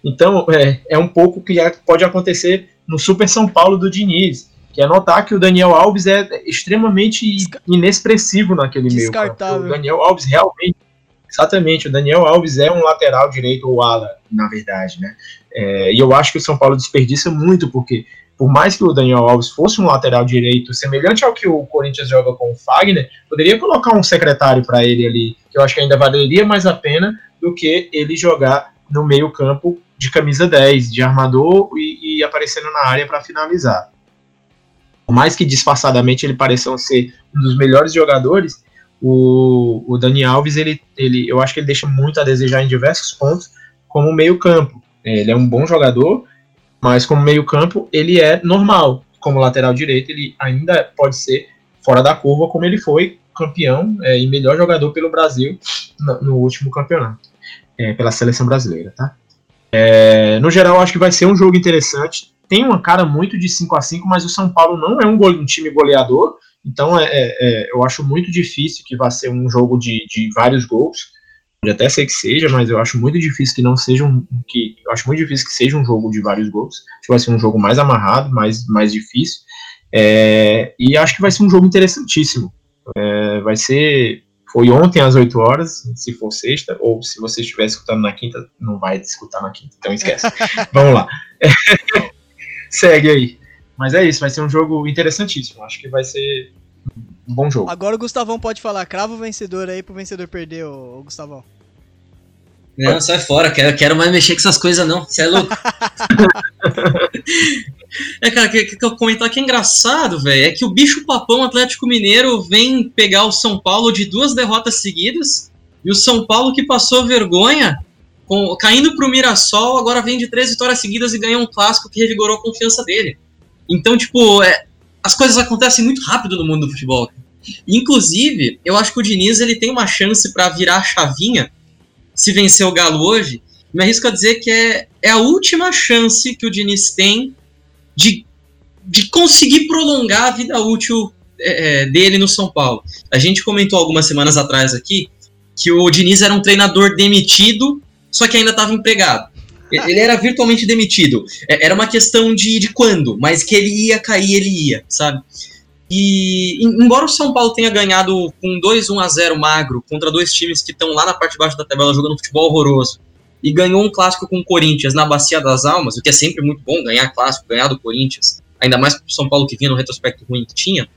Então é, é um pouco que já pode acontecer no Super São Paulo do Diniz, que é notar que o Daniel Alves é extremamente inexpressivo naquele meio. campo. O Daniel Alves realmente Exatamente, o Daniel Alves é um lateral direito ou ala, na verdade, né? É, e eu acho que o São Paulo desperdiça muito, porque por mais que o Daniel Alves fosse um lateral direito semelhante ao que o Corinthians joga com o Fagner, poderia colocar um secretário para ele ali, que eu acho que ainda valeria mais a pena do que ele jogar no meio-campo de camisa 10, de armador e, e aparecendo na área para finalizar. Por mais que disfarçadamente ele pareça ser um dos melhores jogadores, o, o Dani Alves, ele, ele, eu acho que ele deixa muito a desejar em diversos pontos como meio-campo. Ele é um bom jogador, mas como meio-campo ele é normal. Como lateral direito, ele ainda pode ser fora da curva, como ele foi campeão é, e melhor jogador pelo Brasil no, no último campeonato, é, pela seleção brasileira, tá? É, no geral, acho que vai ser um jogo interessante. Tem uma cara muito de 5 a 5 mas o São Paulo não é um, gole, um time goleador, então é, é, eu acho muito difícil que vá ser um jogo de, de vários gols. Pode até ser que seja, mas eu acho muito difícil que não seja um. Que, eu acho muito difícil que seja um jogo de vários gols. Acho que vai ser um jogo mais amarrado, mais, mais difícil. É, e acho que vai ser um jogo interessantíssimo. É, vai ser. Foi ontem às 8 horas, se for sexta, ou se você estiver escutando na quinta, não vai escutar na quinta, então esquece. Vamos lá. Segue aí. Mas é isso, vai ser um jogo interessantíssimo. Acho que vai ser bom jogo. Agora o Gustavão pode falar, cravo o vencedor aí pro vencedor perder, ô, ô Gustavão. Não, sai fora, quero, quero mais mexer com essas coisas não, você é louco. é, cara, que, que eu comentar que é engraçado, velho, é que o bicho papão Atlético Mineiro vem pegar o São Paulo de duas derrotas seguidas, e o São Paulo que passou vergonha, com, caindo pro Mirassol, agora vem de três vitórias seguidas e ganhou um clássico que revigorou a confiança dele. Então, tipo, é, as coisas acontecem muito rápido no mundo do futebol. Inclusive, eu acho que o Diniz ele tem uma chance para virar a chavinha se vencer o Galo hoje. Me arrisco a dizer que é, é a última chance que o Diniz tem de, de conseguir prolongar a vida útil é, é dele no São Paulo. A gente comentou algumas semanas atrás aqui que o Diniz era um treinador demitido, só que ainda estava empregado. Ele era virtualmente demitido. É, era uma questão de, de quando, mas que ele ia cair, ele ia, sabe? E embora o São Paulo tenha ganhado com 2-1 a 0 magro contra dois times que estão lá na parte de baixo da tabela jogando futebol horroroso, e ganhou um clássico com o Corinthians na Bacia das Almas, o que é sempre muito bom ganhar clássico, ganhar do Corinthians, ainda mais para o São Paulo que vinha no retrospecto ruim que tinha.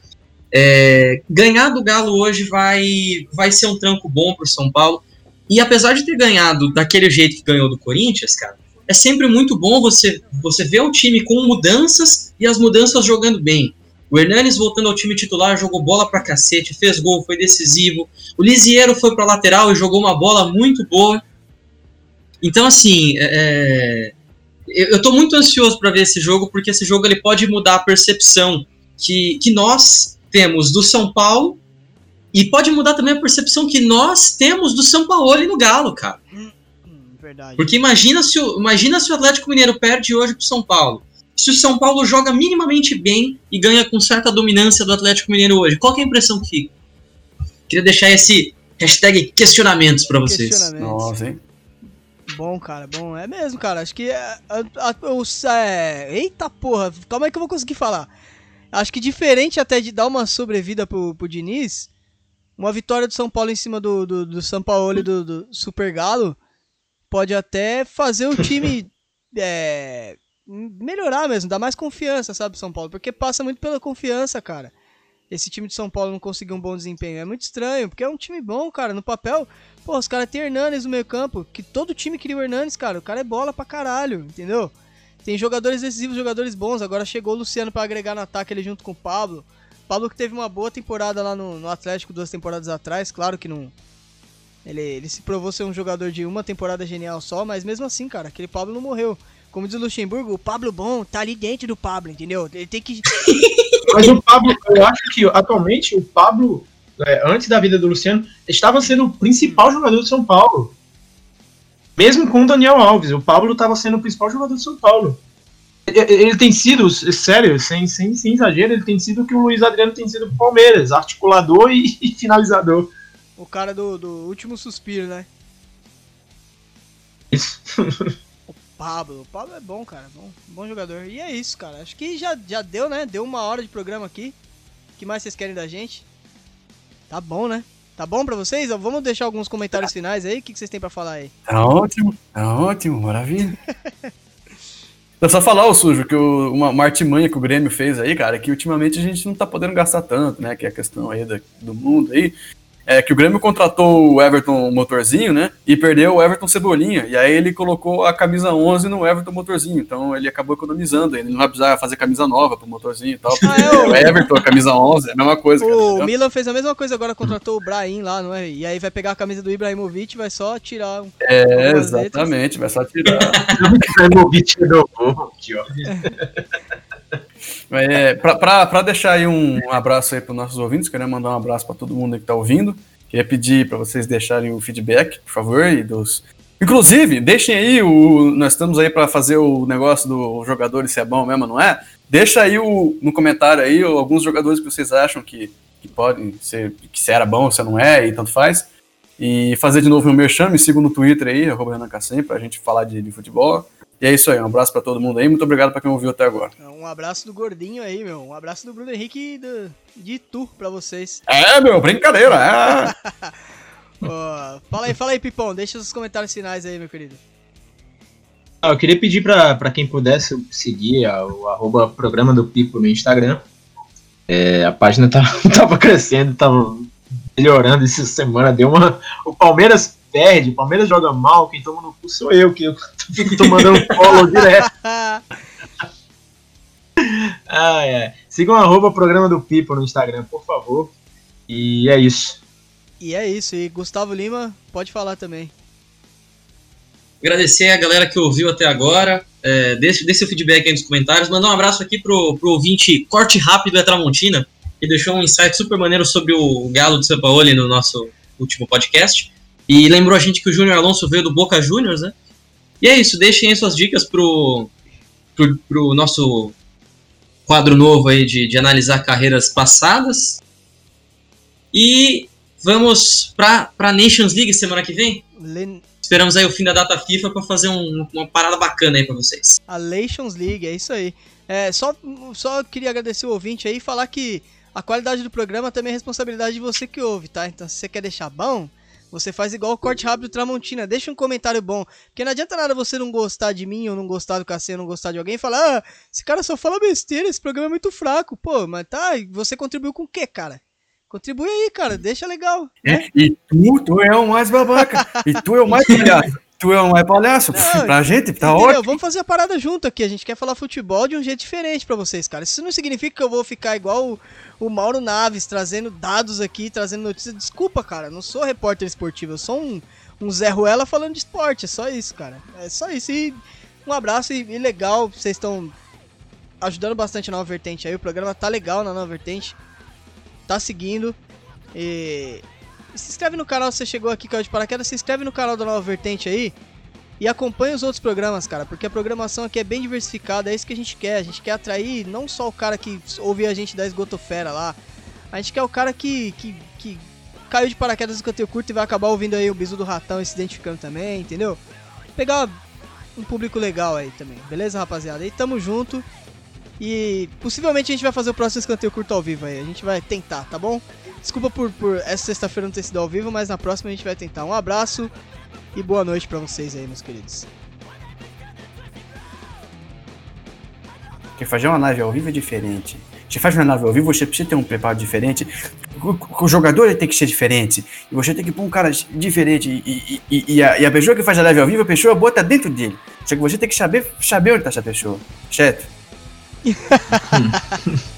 É, ganhar do Galo hoje vai, vai ser um tranco bom para o São Paulo. E apesar de ter ganhado daquele jeito que ganhou do Corinthians, cara, é sempre muito bom você, você ver o time com mudanças e as mudanças jogando bem. O Hernanes voltando ao time titular, jogou bola pra cacete, fez gol, foi decisivo. O Lisiero foi pra lateral e jogou uma bola muito boa. Então, assim, é, é eu, tô muito ansioso para ver esse jogo, porque esse jogo ele pode mudar a percepção que, que nós temos do São Paulo e pode mudar também a percepção que nós temos do São Paulo e no Galo, cara. Verdade. Porque imagina se, o, imagina se o Atlético Mineiro perde hoje pro São Paulo. Se o São Paulo joga minimamente bem e ganha com certa dominância do Atlético Mineiro hoje, qual é a impressão que fica? Queria deixar esse hashtag questionamentos para vocês. Questionamentos. Nossa, hein? Bom, cara, bom. É mesmo, cara. Acho que. É, a, a, os, é... Eita porra, calma aí que eu vou conseguir falar. Acho que diferente até de dar uma sobrevida pro, pro Diniz, uma vitória do São Paulo em cima do, do, do São Paulo e do, do Super Galo pode até fazer o time é, melhorar mesmo, dar mais confiança, sabe, São Paulo? Porque passa muito pela confiança, cara. Esse time de São Paulo não conseguiu um bom desempenho. É muito estranho, porque é um time bom, cara. No papel, pô, os caras têm Hernanes no meio campo, que todo time queria o Hernanes, cara. O cara é bola pra caralho, entendeu? Tem jogadores decisivos, jogadores bons. Agora chegou o Luciano para agregar no ataque ele junto com o Pablo. Pablo que teve uma boa temporada lá no, no Atlético duas temporadas atrás, claro que não, ele, ele se provou ser um jogador de uma temporada genial só, mas mesmo assim, cara, aquele Pablo não morreu. Como diz o Luxemburgo, o Pablo bom tá ali dentro do Pablo, entendeu? Ele tem que. Mas o Pablo, eu acho que atualmente o Pablo, é, antes da vida do Luciano, estava sendo o principal jogador de São Paulo. Mesmo com o Daniel Alves, o Pablo estava sendo o principal jogador de São Paulo. Ele, ele tem sido, sério, sem, sem, sem exagero, ele tem sido o que o Luiz Adriano tem sido pro Palmeiras, articulador e, e finalizador. O cara do, do último suspiro, né? Isso. o Pablo. O Pablo é bom, cara. Bom, bom jogador. E é isso, cara. Acho que já, já deu, né? Deu uma hora de programa aqui. O que mais vocês querem da gente? Tá bom, né? Tá bom pra vocês? Vamos deixar alguns comentários finais aí. O que vocês têm pra falar aí? Tá ótimo, tá ótimo, maravilha. É só falar, o sujo, que o, uma, uma artimanha que o Grêmio fez aí, cara, que ultimamente a gente não tá podendo gastar tanto, né? Que é a questão aí do mundo aí é que o Grêmio contratou o Everton Motorzinho, né? E perdeu o Everton Cebolinha. E aí ele colocou a camisa 11 no Everton Motorzinho. Então ele acabou economizando. Ele não vai precisar fazer camisa nova pro Motorzinho e tal. Ah, é, o... o Everton, a camisa 11, é a mesma coisa. O cara, Milan fez a mesma coisa agora, contratou o Brahim lá, não é? E aí vai pegar a camisa do Ibrahimovic e vai só tirar. Um... É, exatamente, letras. vai só tirar. Ibrahimovic é do aqui, ó. É, para deixar aí um, abraço aí para os nossos ouvintes, queria mandar um abraço para todo mundo que está ouvindo. Queria pedir para vocês deixarem o feedback, por favor, e dos. Inclusive, deixem aí o. Nós estamos aí para fazer o negócio do jogador se é bom mesmo, não é? Deixa aí o, no comentário aí alguns jogadores que vocês acham que, que podem ser. que se era bom, se não é, e tanto faz. E fazer de novo meu merchan, me sigam no Twitter aí, arroba Renan Cassem, pra gente falar de, de futebol. E é isso aí, um abraço para todo mundo aí, muito obrigado para quem ouviu até agora. Um abraço do gordinho aí, meu. Um abraço do Bruno Henrique do, de Itu para vocês. É, meu, brincadeira, é. oh, fala aí, fala aí, Pipão, deixa os comentários finais aí, meu querido. Ah, eu queria pedir para quem pudesse seguir o arroba programa do Pipo no Instagram. É, a página tava, tava crescendo, tava melhorando essa semana. Deu uma. O Palmeiras perde, o Palmeiras joga mal, quem toma no cu sou eu, que eu fico tomando um follow direto. Ah, é. Sigam arroba programa do Pipo no Instagram, por favor. E é isso. E é isso. E Gustavo Lima, pode falar também. Agradecer a galera que ouviu até agora. É, deixe, deixe seu feedback aí nos comentários. Mandar um abraço aqui pro, pro ouvinte Corte Rápido da Tramontina, que deixou um insight super maneiro sobre o Galo de Sampaoli no nosso último podcast. E lembrou a gente que o Júnior Alonso veio do Boca Juniors, né? E é isso, deixem aí suas dicas pro, pro, pro nosso quadro novo aí de, de analisar carreiras passadas. E vamos pra, pra Nations League semana que vem? Le- Esperamos aí o fim da data FIFA para fazer um- uma parada bacana aí para vocês. A Nations League, é isso aí. É, só, só queria agradecer o ouvinte aí e falar que a qualidade do programa também é responsabilidade de você que ouve, tá? Então se você quer deixar bom, você faz igual o corte rápido Tramontina, deixa um comentário bom. Porque não adianta nada você não gostar de mim, ou não gostar do Cacê, ou não gostar de alguém e falar, ah, esse cara só fala besteira, esse programa é muito fraco. Pô, mas tá, e você contribuiu com o quê, cara? Contribui aí, cara, deixa legal. né? E tu, tu é o mais babaca. E tu é o mais palhaço. Tu é o mais palhaço. Não, pra gente, tá Entendeu? ótimo. Vamos fazer a parada junto aqui. A gente quer falar futebol de um jeito diferente pra vocês, cara. Isso não significa que eu vou ficar igual o, o Mauro Naves, trazendo dados aqui, trazendo notícias. Desculpa, cara. Não sou repórter esportivo. Eu sou um, um Zé Ruela falando de esporte. É só isso, cara. É só isso. E um abraço e, e legal. Vocês estão ajudando bastante a Nova Vertente aí. O programa tá legal na Nova Vertente. Tá seguindo. E. se inscreve no canal se você chegou aqui, caiu de paraquedas. Se inscreve no canal da Nova Vertente aí. E acompanha os outros programas, cara, porque a programação aqui é bem diversificada, é isso que a gente quer. A gente quer atrair não só o cara que ouve a gente da esgotofera lá, a gente quer o cara que, que, que caiu de paraquedas no canteiro curto e vai acabar ouvindo aí o bisu do ratão e se identificando também, entendeu? Pegar um público legal aí também, beleza, rapaziada? E tamo junto. E possivelmente a gente vai fazer o próximo escanteio curto ao vivo aí. A gente vai tentar, tá bom? Desculpa por, por essa sexta-feira não ter sido ao vivo, mas na próxima a gente vai tentar. Um abraço e boa noite pra vocês aí, meus queridos. Porque fazer uma live ao vivo é diferente. Você faz uma live ao vivo, você precisa ter um preparo diferente. O, o- jogador ele tem que ser diferente. E você tem que pôr um cara diferente. E, e- e- a, e a pessoa que faz a live ao vivo, a pessoa bota dentro dele. Só que você tem que saber, saber onde tá essa pessoa. Certo?